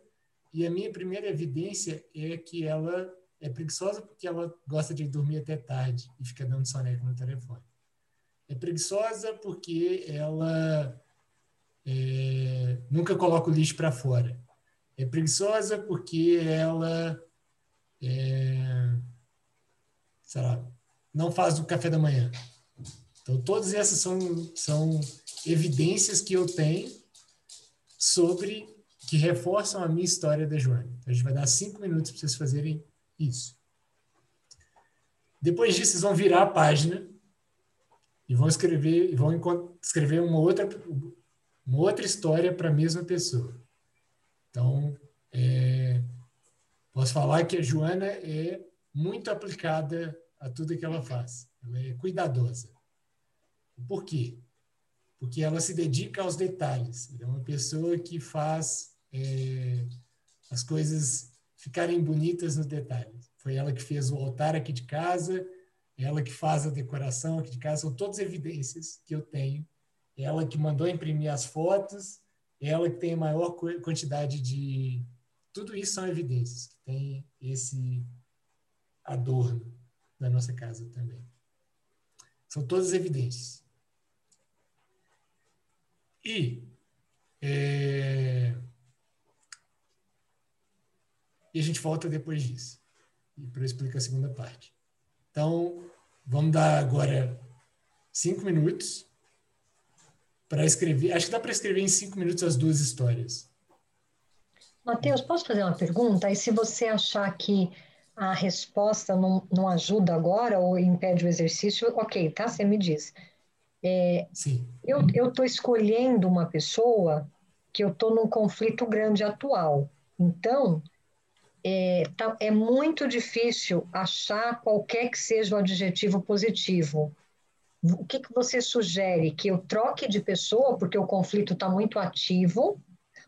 e a minha primeira evidência é que ela é preguiçosa porque ela gosta de dormir até tarde e fica dando soneca no telefone. É preguiçosa porque ela é, nunca coloca o lixo para fora. É preguiçosa porque ela é, sei lá, não faz o café da manhã. Então, todas essas são, são evidências que eu tenho sobre que reforçam a minha história da Joana. Então, a gente vai dar cinco minutos para vocês fazerem isso. Depois disso, vocês vão virar a página e vão escrever, vão escrever uma outra, uma outra história para a mesma pessoa. Então, é, posso falar que a Joana é muito aplicada a tudo que ela faz. Ela é cuidadosa. Por quê? Porque ela se dedica aos detalhes. É uma pessoa que faz é, as coisas ficarem bonitas nos detalhes. Foi ela que fez o altar aqui de casa, ela que faz a decoração aqui de casa. São todas evidências que eu tenho. Ela que mandou imprimir as fotos, ela que tem a maior quantidade de. Tudo isso são evidências que tem esse adorno da nossa casa também. São todas evidências. E, é, e a gente volta depois disso, para explicar a segunda parte. Então, vamos dar agora cinco minutos para escrever. Acho que dá para escrever em cinco minutos as duas histórias. Matheus, posso fazer uma pergunta? E se você achar que a resposta não, não ajuda agora ou impede o exercício, ok, tá? Você me diz. É. Eu estou escolhendo uma pessoa que eu estou num conflito grande atual. Então, é, tá, é muito difícil achar qualquer que seja o adjetivo positivo. O que, que você sugere? Que eu troque de pessoa porque o conflito está muito ativo?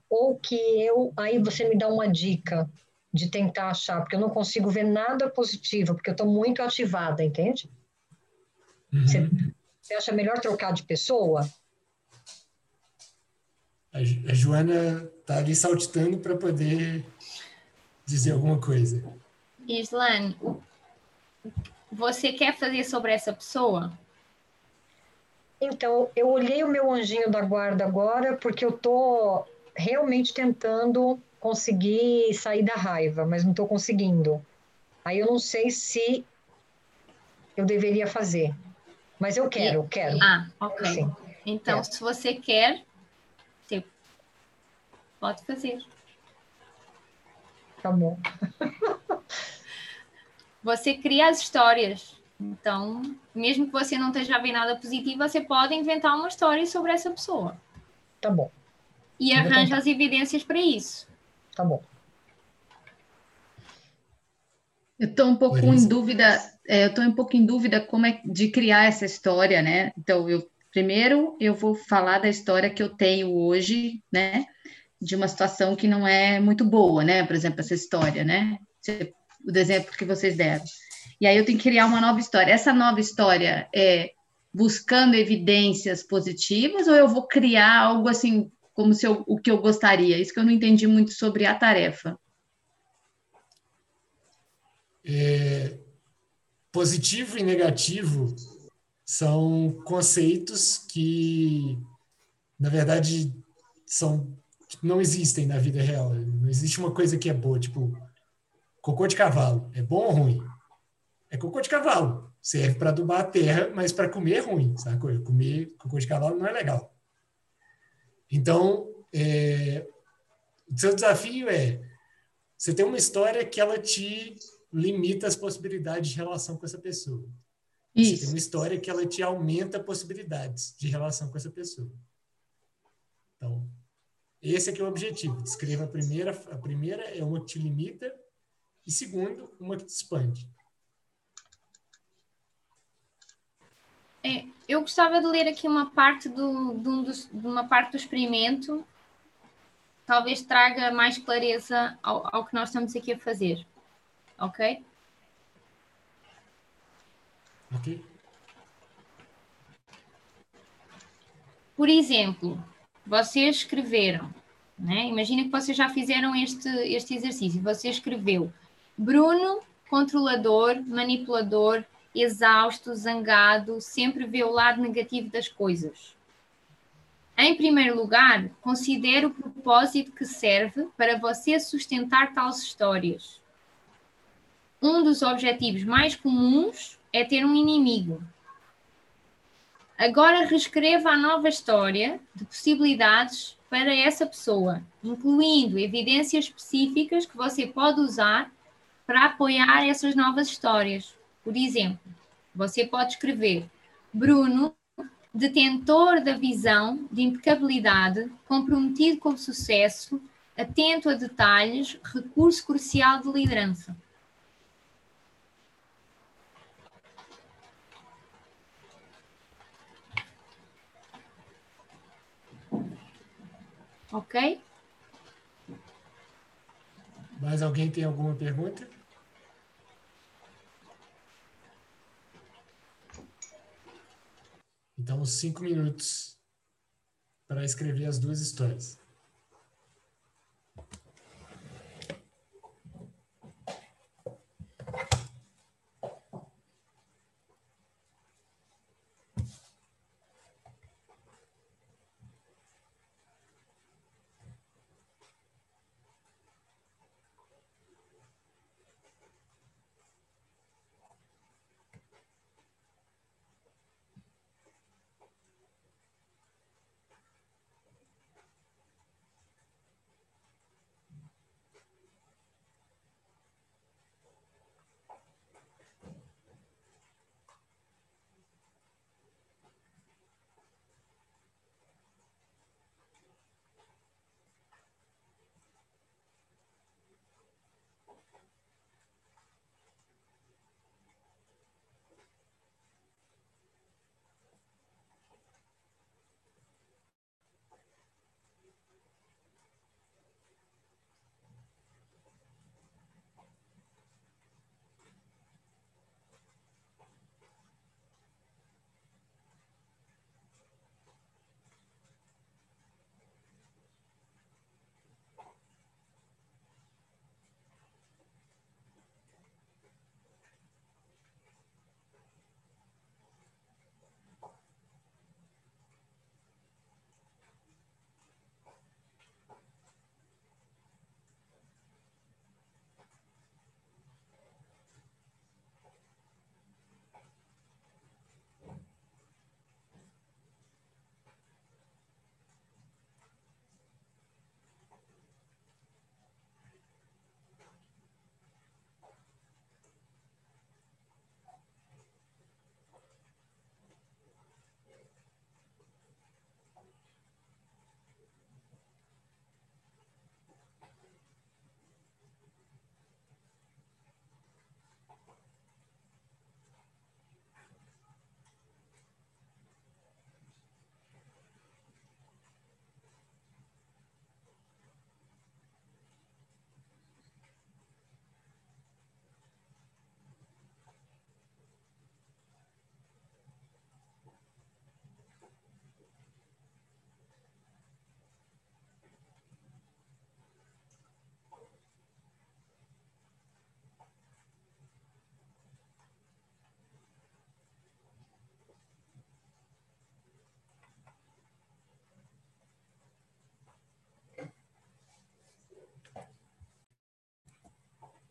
Ou que eu. Aí você me dá uma dica de tentar achar, porque eu não consigo ver nada positivo, porque eu estou muito ativada, entende? Uhum. Você, você, acha melhor trocar de pessoa? A, a Joana está ali saltitando para poder dizer alguma coisa. Islane, você quer fazer sobre essa pessoa? Então, eu olhei o meu anjinho da guarda agora porque eu estou realmente tentando conseguir sair da raiva, mas não estou conseguindo. Aí eu não sei se eu deveria fazer. Mas eu quero, e... quero. Ah, ok. Sim. Então, quero. se você quer, pode fazer. Tá bom. você cria as histórias. Então, mesmo que você não esteja a ver nada positivo, você pode inventar uma história sobre essa pessoa. Tá bom. E arranja as evidências para isso. Tá bom. Eu estou um pouco em dúvida, é, eu estou um pouco em dúvida como é de criar essa história, né? Então, eu primeiro eu vou falar da história que eu tenho hoje, né? De uma situação que não é muito boa, né? Por exemplo, essa história, né? O exemplo que vocês deram. E aí eu tenho que criar uma nova história. Essa nova história é buscando evidências positivas ou eu vou criar algo assim como se eu, o que eu gostaria. Isso que eu não entendi muito sobre a tarefa. É, positivo e negativo são conceitos que, na verdade, são não existem na vida real. Não existe uma coisa que é boa, tipo cocô de cavalo. É bom ou ruim? É cocô de cavalo. Serve para adubar a terra, mas para comer é ruim, sabe? Comer cocô de cavalo não é legal. Então, é, o seu desafio é você tem uma história que ela te limita as possibilidades de relação com essa pessoa. Isso. Você tem uma história que ela te aumenta possibilidades de relação com essa pessoa. Então, esse aqui é o objetivo. Descreva a primeira, a primeira é uma que te limita e segundo, uma que te expande. É, eu gostava de ler aqui uma parte do, de, um dos, de uma parte do experimento, talvez traga mais clareza ao, ao que nós estamos aqui a fazer. Ok? Ok. Por exemplo, vocês escreveram, né? imagina que vocês já fizeram este, este exercício. Você escreveu Bruno, controlador, manipulador, exausto, zangado, sempre vê o lado negativo das coisas. Em primeiro lugar, considere o propósito que serve para você sustentar tais histórias. Um dos objetivos mais comuns é ter um inimigo. Agora reescreva a nova história de possibilidades para essa pessoa, incluindo evidências específicas que você pode usar para apoiar essas novas histórias. Por exemplo, você pode escrever Bruno, detentor da visão de impecabilidade, comprometido com o sucesso, atento a detalhes, recurso crucial de liderança. Ok? Mais alguém tem alguma pergunta? Então, cinco minutos para escrever as duas histórias.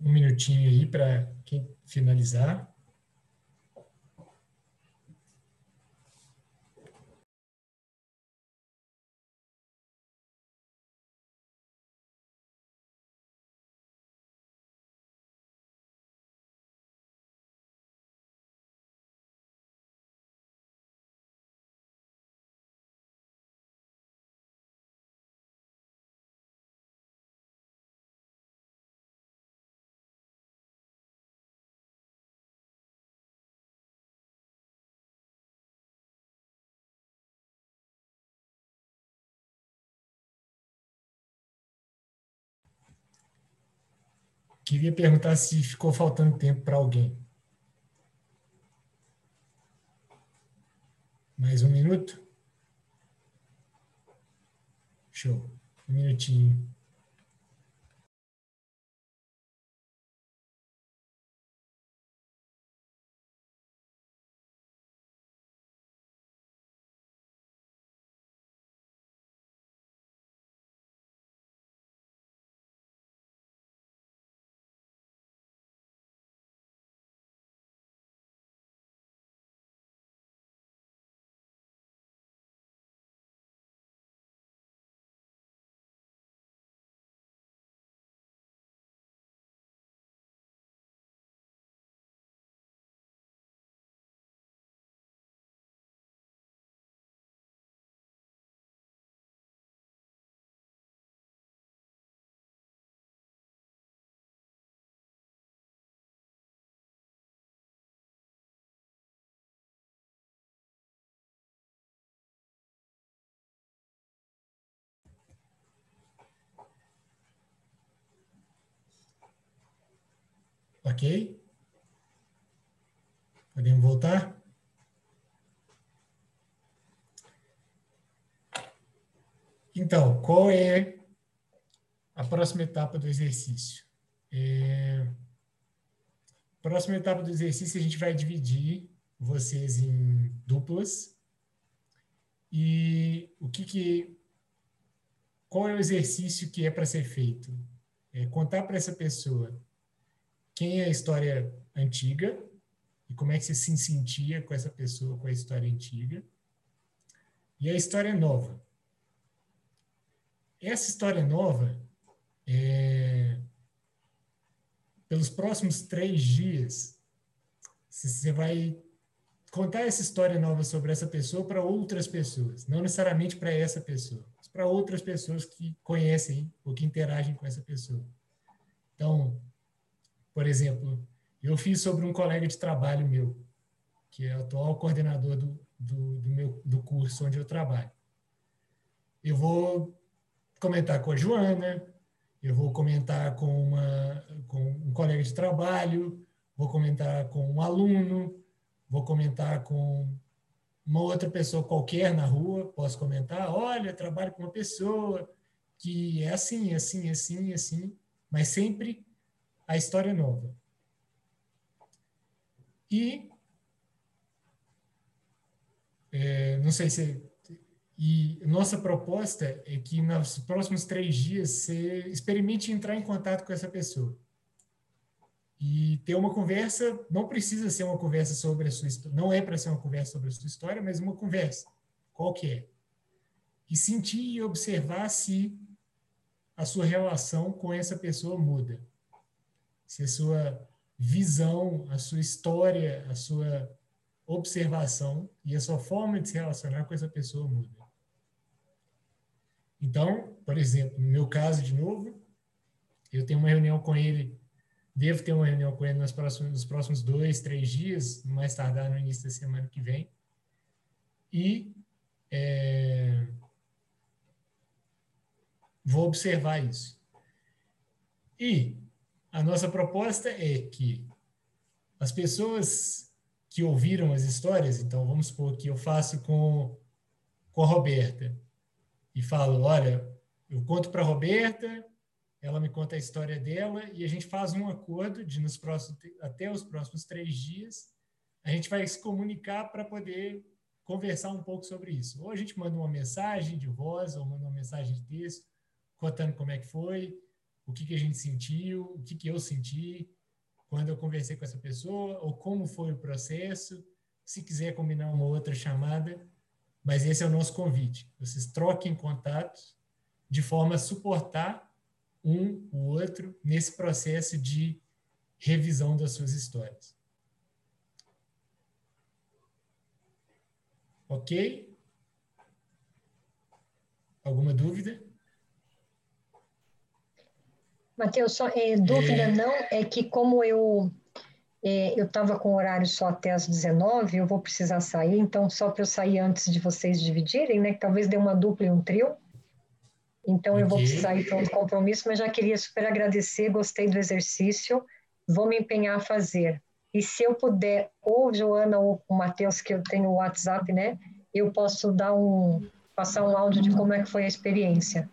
Um minutinho aí para finalizar. Queria perguntar se ficou faltando tempo para alguém. Mais um minuto? Show. Um minutinho. Ok? Podemos voltar? Então, qual é a próxima etapa do exercício? É... Próxima etapa do exercício, a gente vai dividir vocês em duplas. E o que que... Qual é o exercício que é para ser feito? É contar para essa pessoa quem é a história antiga e como é que você se sentia com essa pessoa, com a história antiga. E a história nova. Essa história nova, é, pelos próximos três dias, você vai contar essa história nova sobre essa pessoa para outras pessoas, não necessariamente para essa pessoa, mas para outras pessoas que conhecem ou que interagem com essa pessoa. Então, por exemplo, eu fiz sobre um colega de trabalho meu, que é o atual coordenador do, do, do meu do curso onde eu trabalho. Eu vou comentar com a Joana, eu vou comentar com, uma, com um colega de trabalho, vou comentar com um aluno, vou comentar com uma outra pessoa qualquer na rua, posso comentar, olha, trabalho com uma pessoa que é assim, assim, assim, assim, mas sempre a história nova. E é, não sei se e nossa proposta é que nos próximos três dias você experimente entrar em contato com essa pessoa. E ter uma conversa, não precisa ser uma conversa sobre a sua história, não é para ser uma conversa sobre a sua história, mas uma conversa, qual que é. E sentir e observar se a sua relação com essa pessoa muda. Se a sua visão, a sua história, a sua observação e a sua forma de se relacionar com essa pessoa muda. Então, por exemplo, no meu caso, de novo, eu tenho uma reunião com ele, devo ter uma reunião com ele nos próximos, nos próximos dois, três dias, mais tardar no início da semana que vem. E é, vou observar isso. E a nossa proposta é que as pessoas que ouviram as histórias, então vamos supor que eu faço com, com a Roberta, e falo: olha, eu conto para a Roberta, ela me conta a história dela e a gente faz um acordo de nos próximos, até os próximos três dias a gente vai se comunicar para poder conversar um pouco sobre isso. Ou a gente manda uma mensagem de voz ou manda uma mensagem de texto contando como é que foi, o que, que a gente sentiu, o que, que eu senti quando eu conversei com essa pessoa, ou como foi o processo. Se quiser combinar uma outra chamada, mas esse é o nosso convite. Vocês troquem contatos de forma a suportar um o outro nesse processo de revisão das suas histórias. Ok? Alguma dúvida? Matheus, só, é, dúvida é... não, é que como eu é, eu estava com horário só até as 19, eu vou precisar sair, então só para eu sair antes de vocês dividirem, né? Que talvez dê uma dupla e um trio. Então eu vou precisar ir para um compromisso, mas já queria super agradecer, gostei do exercício, vou me empenhar a fazer. E se eu puder, ou Joana ou o Matheus, que eu tenho o WhatsApp, né? Eu posso dar um, passar um áudio de como é que foi a experiência.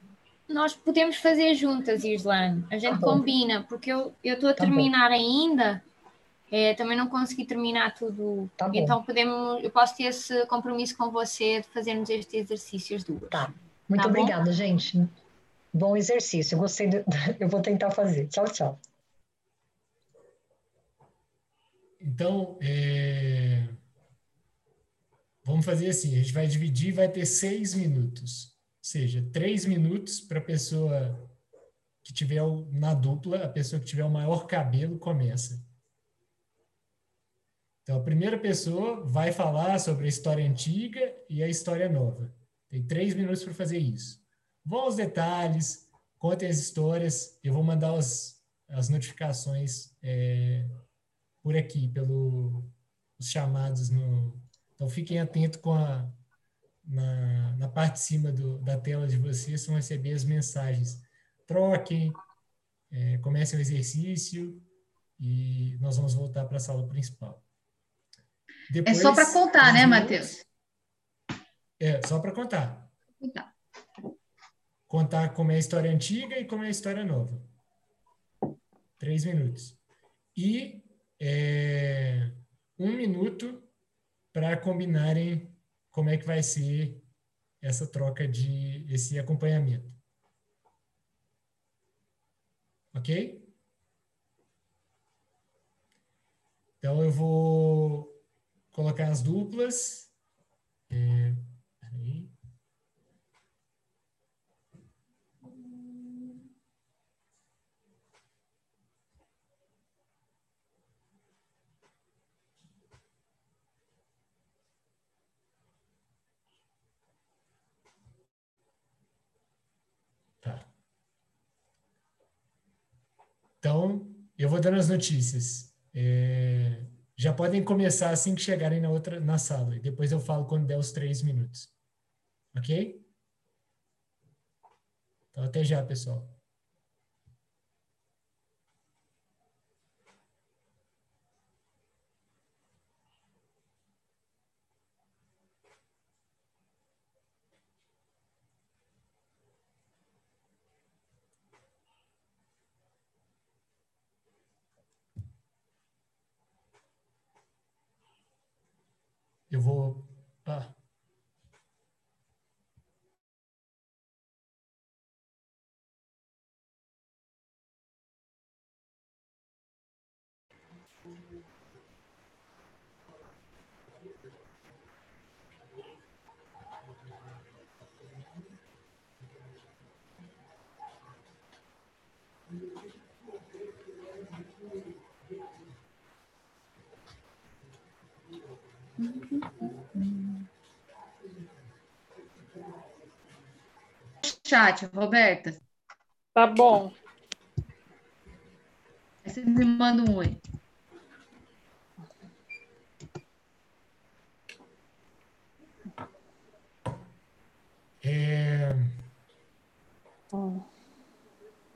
Nós podemos fazer juntas, Islane. A gente tá combina, porque eu estou a tá terminar bom. ainda é, também não consegui terminar tudo. Tá então podemos, eu posso ter esse compromisso com você de fazermos estes exercícios duas. Tá. Muito tá obrigada, bom? gente. Bom exercício. Gostei. De... Eu vou tentar fazer. Tchau, tchau. Então, é... vamos fazer assim: a gente vai dividir, vai ter seis minutos. Seja, três minutos para a pessoa que tiver na dupla, a pessoa que tiver o maior cabelo começa. Então, a primeira pessoa vai falar sobre a história antiga e a história nova. Tem três minutos para fazer isso. Vão aos detalhes, contem as histórias. Eu vou mandar as, as notificações é, por aqui, pelos chamados. No, então, fiquem atentos com a, na, na parte de cima do, da tela de vocês, vão receber as mensagens. Troquem, é, comecem o exercício e nós vamos voltar para a sala principal. Depois, é só para contar, né, Matheus? É, só para contar. Contar. Contar como é a história antiga e como é a história nova. Três minutos. E é, um minuto para combinarem como é que vai ser essa troca de esse acompanhamento. Ok? Então eu vou colocar as duplas. É, Então, eu vou dando as notícias. É, já podem começar assim que chegarem na outra na sala. E depois eu falo quando der os três minutos. Ok? Então, até já, pessoal. Eu vou. Ah. Chat, Roberta. Tá bom. Você me manda um oi. É...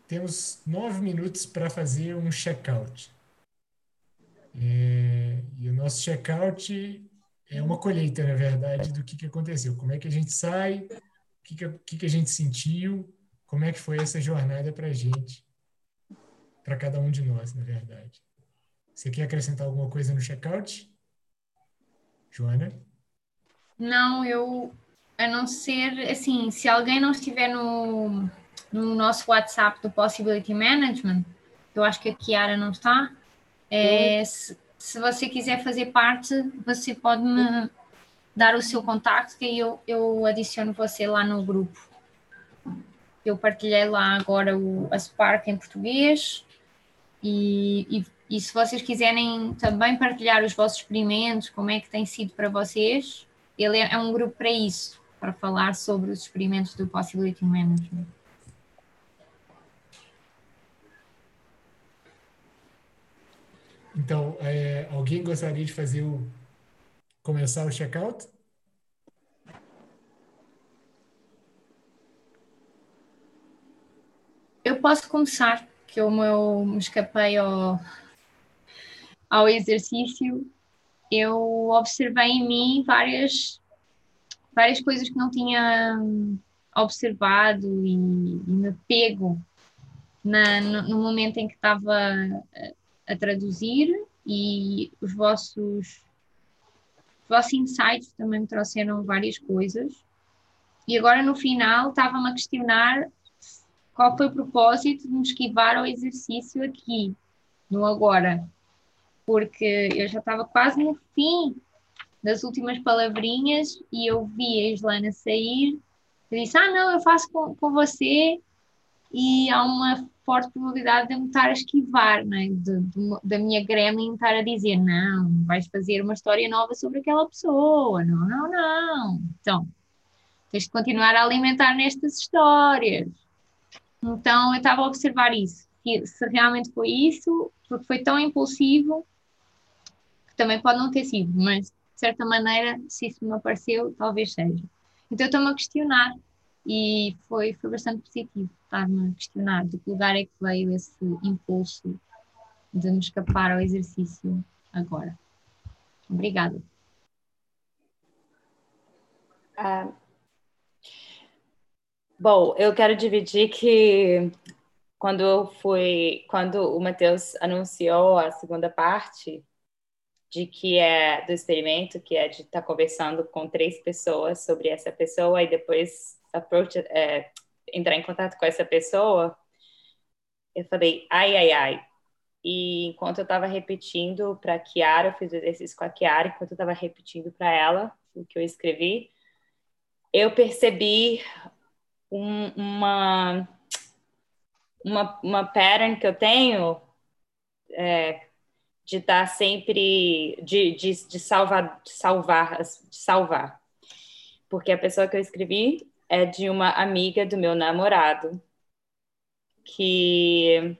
Temos nove minutos para fazer um check-out. É... E o nosso check-out é uma colheita, na verdade, do que, que aconteceu. Como é que a gente sai, o que, que, que, que a gente sentiu, como é que foi essa jornada para a gente, para cada um de nós, na verdade. Você quer acrescentar alguma coisa no checkout? Joana? Não, eu, a não ser, assim, se alguém não estiver no, no nosso WhatsApp do Possibility Management, eu acho que a Kiara não está, é, se, se você quiser fazer parte, você pode me dar o seu contacto e eu, eu adiciono você lá no grupo. Eu partilhei lá agora o, a Spark em português e, e, e, se vocês quiserem também partilhar os vossos experimentos, como é que tem sido para vocês, ele é, é um grupo para isso, para falar sobre os experimentos do Possibility Management. Então, é, alguém gostaria de fazer o começar o checkout? Eu posso começar, que eu me escapei ao, ao exercício. Eu observei em mim várias, várias coisas que não tinha observado e, e me pego na, no, no momento em que estava a traduzir e os vossos, os vossos insights também me trouxeram várias coisas. E agora no final estava-me a questionar qual foi o propósito de me esquivar ao exercício aqui, no agora. Porque eu já estava quase no fim das últimas palavrinhas e eu vi a Islana sair. Eu disse: Ah, não, eu faço com, com você e há uma forte probabilidade de eu me estar a esquivar, né? de, de, da minha gremlin estar a dizer não, vais fazer uma história nova sobre aquela pessoa, não, não, não. Então, tens de continuar a alimentar nestas histórias. Então, eu estava a observar isso, se realmente foi isso, porque foi tão impulsivo, que também pode não ter sido, mas de certa maneira, se isso me apareceu, talvez seja. Então, estou-me a questionar e foi, foi bastante positivo estar-me a questionar de que lugar é que veio esse impulso de nos escapar ao exercício agora. Obrigada. Ah, bom, eu quero dividir que quando eu fui, quando o Matheus anunciou a segunda parte de que é do experimento, que é de estar tá conversando com três pessoas sobre essa pessoa e depois approach, é, entrar em contato com essa pessoa, eu falei, ai, ai, ai. E enquanto eu estava repetindo para a Kiara, eu fiz o exercício com a Kiara, enquanto eu estava repetindo para ela o que eu escrevi, eu percebi um, uma uma, uma pattern que eu tenho é, de estar sempre de, de, de salvar de salvar de salvar porque a pessoa que eu escrevi é de uma amiga do meu namorado que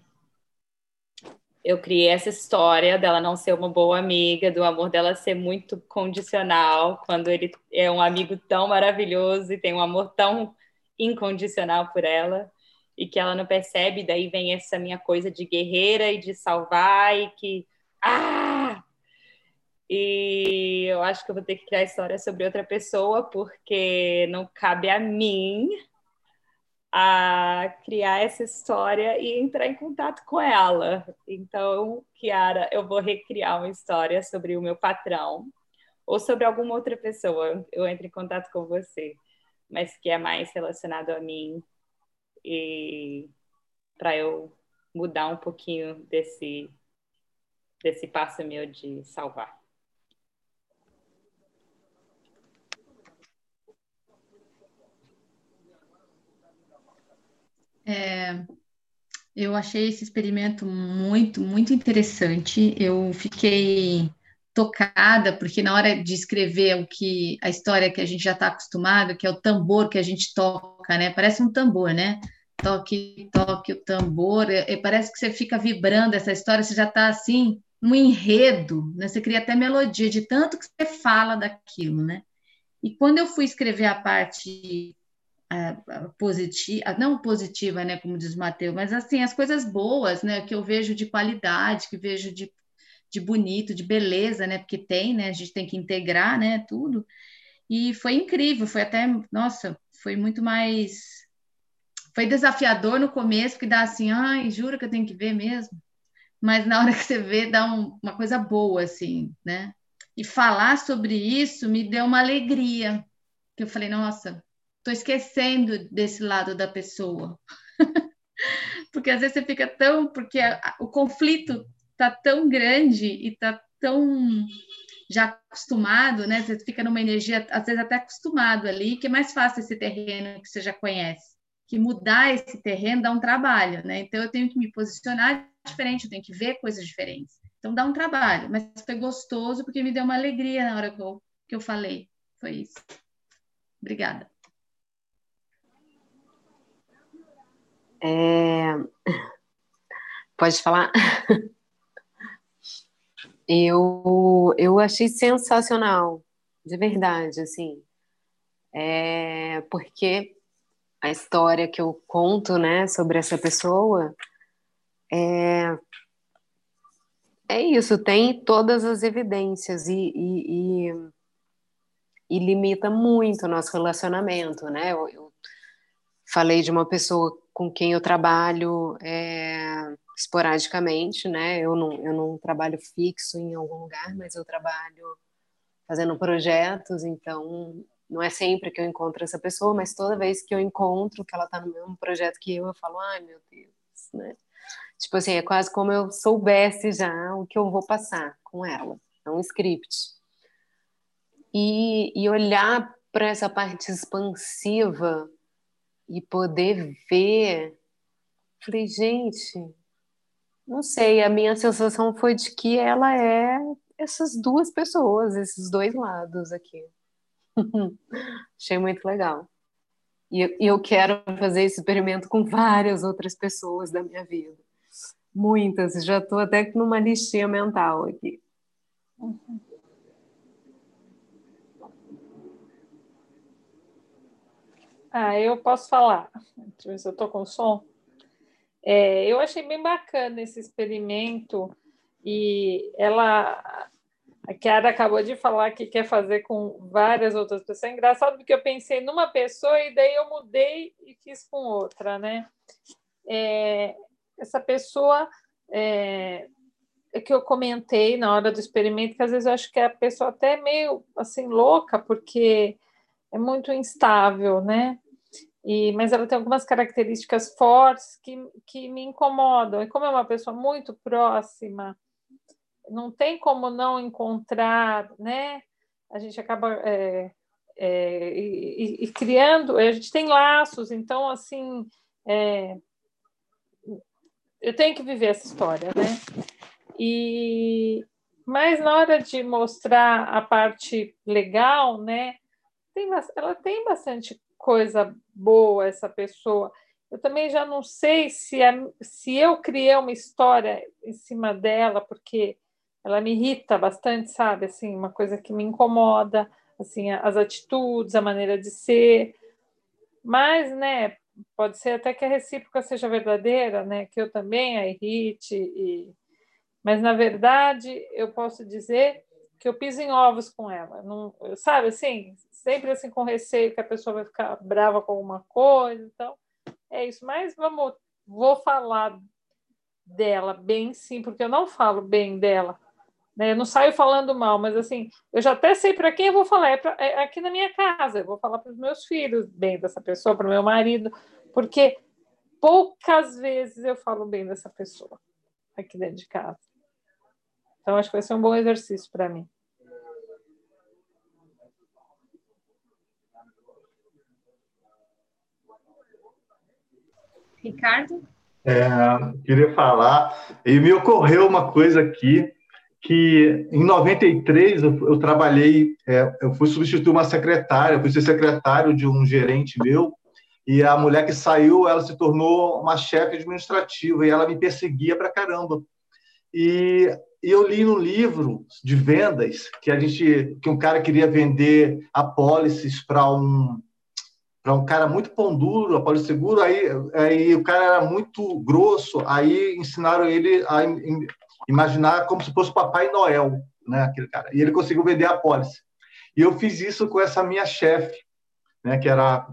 eu criei essa história dela não ser uma boa amiga, do amor dela ser muito condicional, quando ele é um amigo tão maravilhoso e tem um amor tão incondicional por ela e que ela não percebe, daí vem essa minha coisa de guerreira e de salvar e que ah! E eu acho que eu vou ter que criar história sobre outra pessoa porque não cabe a mim a criar essa história e entrar em contato com ela. Então, Kiara, eu vou recriar uma história sobre o meu patrão ou sobre alguma outra pessoa. Eu entro em contato com você, mas que é mais relacionado a mim e para eu mudar um pouquinho desse desse passo meu de salvar. É, eu achei esse experimento muito, muito interessante. Eu fiquei tocada, porque na hora de escrever o que a história que a gente já está acostumado, que é o tambor que a gente toca, né? Parece um tambor, né? Toque, toque o tambor, e, parece que você fica vibrando essa história, você já está assim, no enredo, né? Você cria até melodia de tanto que você fala daquilo, né? E quando eu fui escrever a parte positiva, não positiva, né, como diz o Mateus, mas assim, as coisas boas, né, que eu vejo de qualidade, que vejo de de bonito, de beleza, né? Porque tem, né? A gente tem que integrar, né? Tudo. E foi incrível, foi até, nossa, foi muito mais. Foi desafiador no começo, porque dá assim, ai, juro que eu tenho que ver mesmo. Mas na hora que você vê, dá um, uma coisa boa, assim, né? E falar sobre isso me deu uma alegria, que eu falei, nossa, tô esquecendo desse lado da pessoa. porque às vezes você fica tão. Porque a, o conflito tá tão grande e tá tão já acostumado, né? Você fica numa energia, às vezes até acostumado ali, que é mais fácil esse terreno que você já conhece. Que mudar esse terreno dá um trabalho, né? Então eu tenho que me posicionar diferente, eu tenho que ver coisas diferentes. Então dá um trabalho, mas foi gostoso porque me deu uma alegria na hora que eu, que eu falei. Foi isso. Obrigada. É... Pode falar? Eu, eu achei sensacional, de verdade, assim. É, porque a história que eu conto, né, sobre essa pessoa é, é isso, tem todas as evidências e, e, e, e limita muito o nosso relacionamento, né? Eu, eu, falei de uma pessoa com quem eu trabalho é, esporadicamente, né? Eu não, eu não trabalho fixo em algum lugar, mas eu trabalho fazendo projetos, então não é sempre que eu encontro essa pessoa, mas toda vez que eu encontro que ela está no mesmo projeto que eu, eu falo, ai meu Deus, né? Tipo assim, é quase como eu soubesse já o que eu vou passar com ela, é um script. E, e olhar para essa parte expansiva e poder ver, falei, gente, não sei, a minha sensação foi de que ela é essas duas pessoas, esses dois lados aqui. Achei muito legal. E eu quero fazer esse experimento com várias outras pessoas da minha vida. Muitas, já estou até numa listinha mental aqui. Ah, eu posso falar. Deixa eu ver se eu estou com som. É, eu achei bem bacana esse experimento, E ela, a Kiara acabou de falar que quer fazer com várias outras pessoas. É engraçado porque eu pensei numa pessoa e daí eu mudei e fiz com outra, né? É, essa pessoa é, é, que eu comentei na hora do experimento, que às vezes eu acho que a pessoa até é meio assim louca, porque é muito instável, né? E, mas ela tem algumas características fortes que, que me incomodam. E como é uma pessoa muito próxima, não tem como não encontrar, né? A gente acaba é, é, e, e, criando, a gente tem laços, então assim, é, eu tenho que viver essa história, né? E mas na hora de mostrar a parte legal, né? Tem, ela tem bastante coisa boa essa pessoa. Eu também já não sei se, é, se eu criei uma história em cima dela, porque ela me irrita bastante, sabe? Assim, uma coisa que me incomoda, assim, as atitudes, a maneira de ser. Mas, né, pode ser até que a recíproca seja verdadeira, né? Que eu também a irrite e mas na verdade eu posso dizer que eu piso em ovos com ela, não, sabe assim, sempre assim com receio que a pessoa vai ficar brava com alguma coisa, então é isso. Mas vamos, vou falar dela bem sim, porque eu não falo bem dela, né? Eu não saio falando mal, mas assim, eu já até sei para quem eu vou falar. É, pra, é aqui na minha casa, eu vou falar para os meus filhos bem dessa pessoa, para o meu marido, porque poucas vezes eu falo bem dessa pessoa aqui dentro de casa. Então, acho que vai ser um bom exercício para mim. Ricardo? É, queria falar, e me ocorreu uma coisa aqui, que em 93 eu, eu trabalhei, é, eu fui substituir uma secretária, fui ser secretário de um gerente meu, e a mulher que saiu, ela se tornou uma chefe administrativa, e ela me perseguia pra caramba. E, e eu li no livro de vendas que a gente, que um cara queria vender apólices para um para um cara muito pão duro, a Seguro, aí, aí o cara era muito grosso, aí ensinaram ele a imaginar como se fosse Papai Noel, né, aquele cara. E ele conseguiu vender a pólice. E eu fiz isso com essa minha chefe, né, que era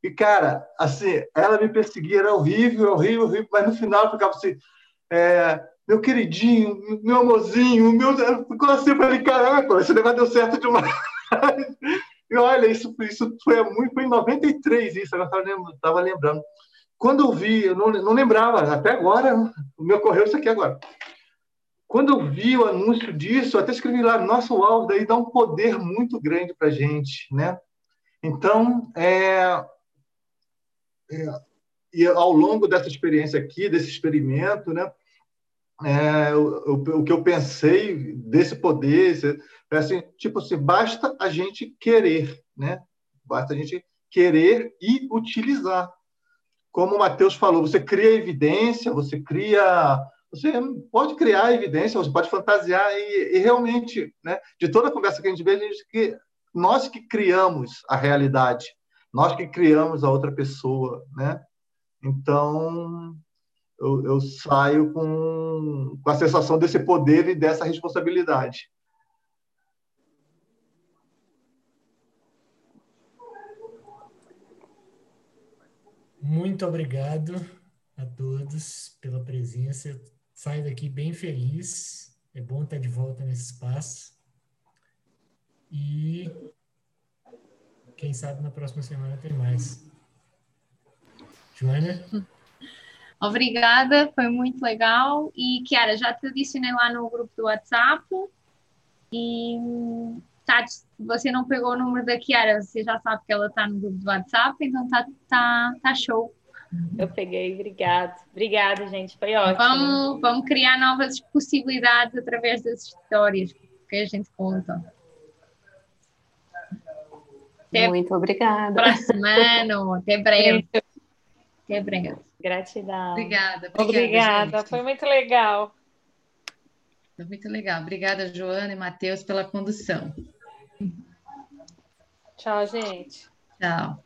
e cara, assim, ela me perseguia, era horrível, horrível, horrível, mas no final eu ficava assim, é, meu queridinho, meu amorzinho, meu, ficou assim, eu falei, caraca, esse negócio deu certo demais. E olha, isso, isso foi muito, foi em 93 isso, agora estava lembrando. Quando eu vi, eu não, não lembrava, até agora, me ocorreu isso aqui agora. Quando eu vi o anúncio disso, eu até escrevi lá, nossa, uau, daí dá um poder muito grande para gente, né? Então, é, é, e ao longo dessa experiência aqui, desse experimento, né, é, o, o, que eu pensei desse poder, é assim, tipo assim, basta a gente querer, né? Basta a gente querer e utilizar. Como o Matheus falou, você cria evidência, você cria você pode criar evidência, você pode fantasiar e, e, realmente, né, de toda a conversa que a gente vê, a gente que nós que criamos a realidade, nós que criamos a outra pessoa, né? Então eu, eu saio com, com a sensação desse poder e dessa responsabilidade. Muito obrigado a todos pela presença saio daqui bem feliz. É bom estar de volta nesse espaço. E quem sabe na próxima semana tem mais. Joana? Obrigada, foi muito legal. E, Kiara, já te adicionei lá no grupo do WhatsApp. E tá, você não pegou o número da Kiara, você já sabe que ela está no grupo do WhatsApp, então tá, tá, tá show. Eu peguei, obrigado. Obrigada, gente, foi ótimo. Vamos, vamos criar novas possibilidades através das histórias que a gente conta. Até Muito obrigada. Próximo ano, até breve. Até breve. Gratidão. Obrigada. Obrigada, obrigada. foi muito legal. Foi muito legal. Obrigada, Joana e Matheus, pela condução. Tchau, gente. Tchau.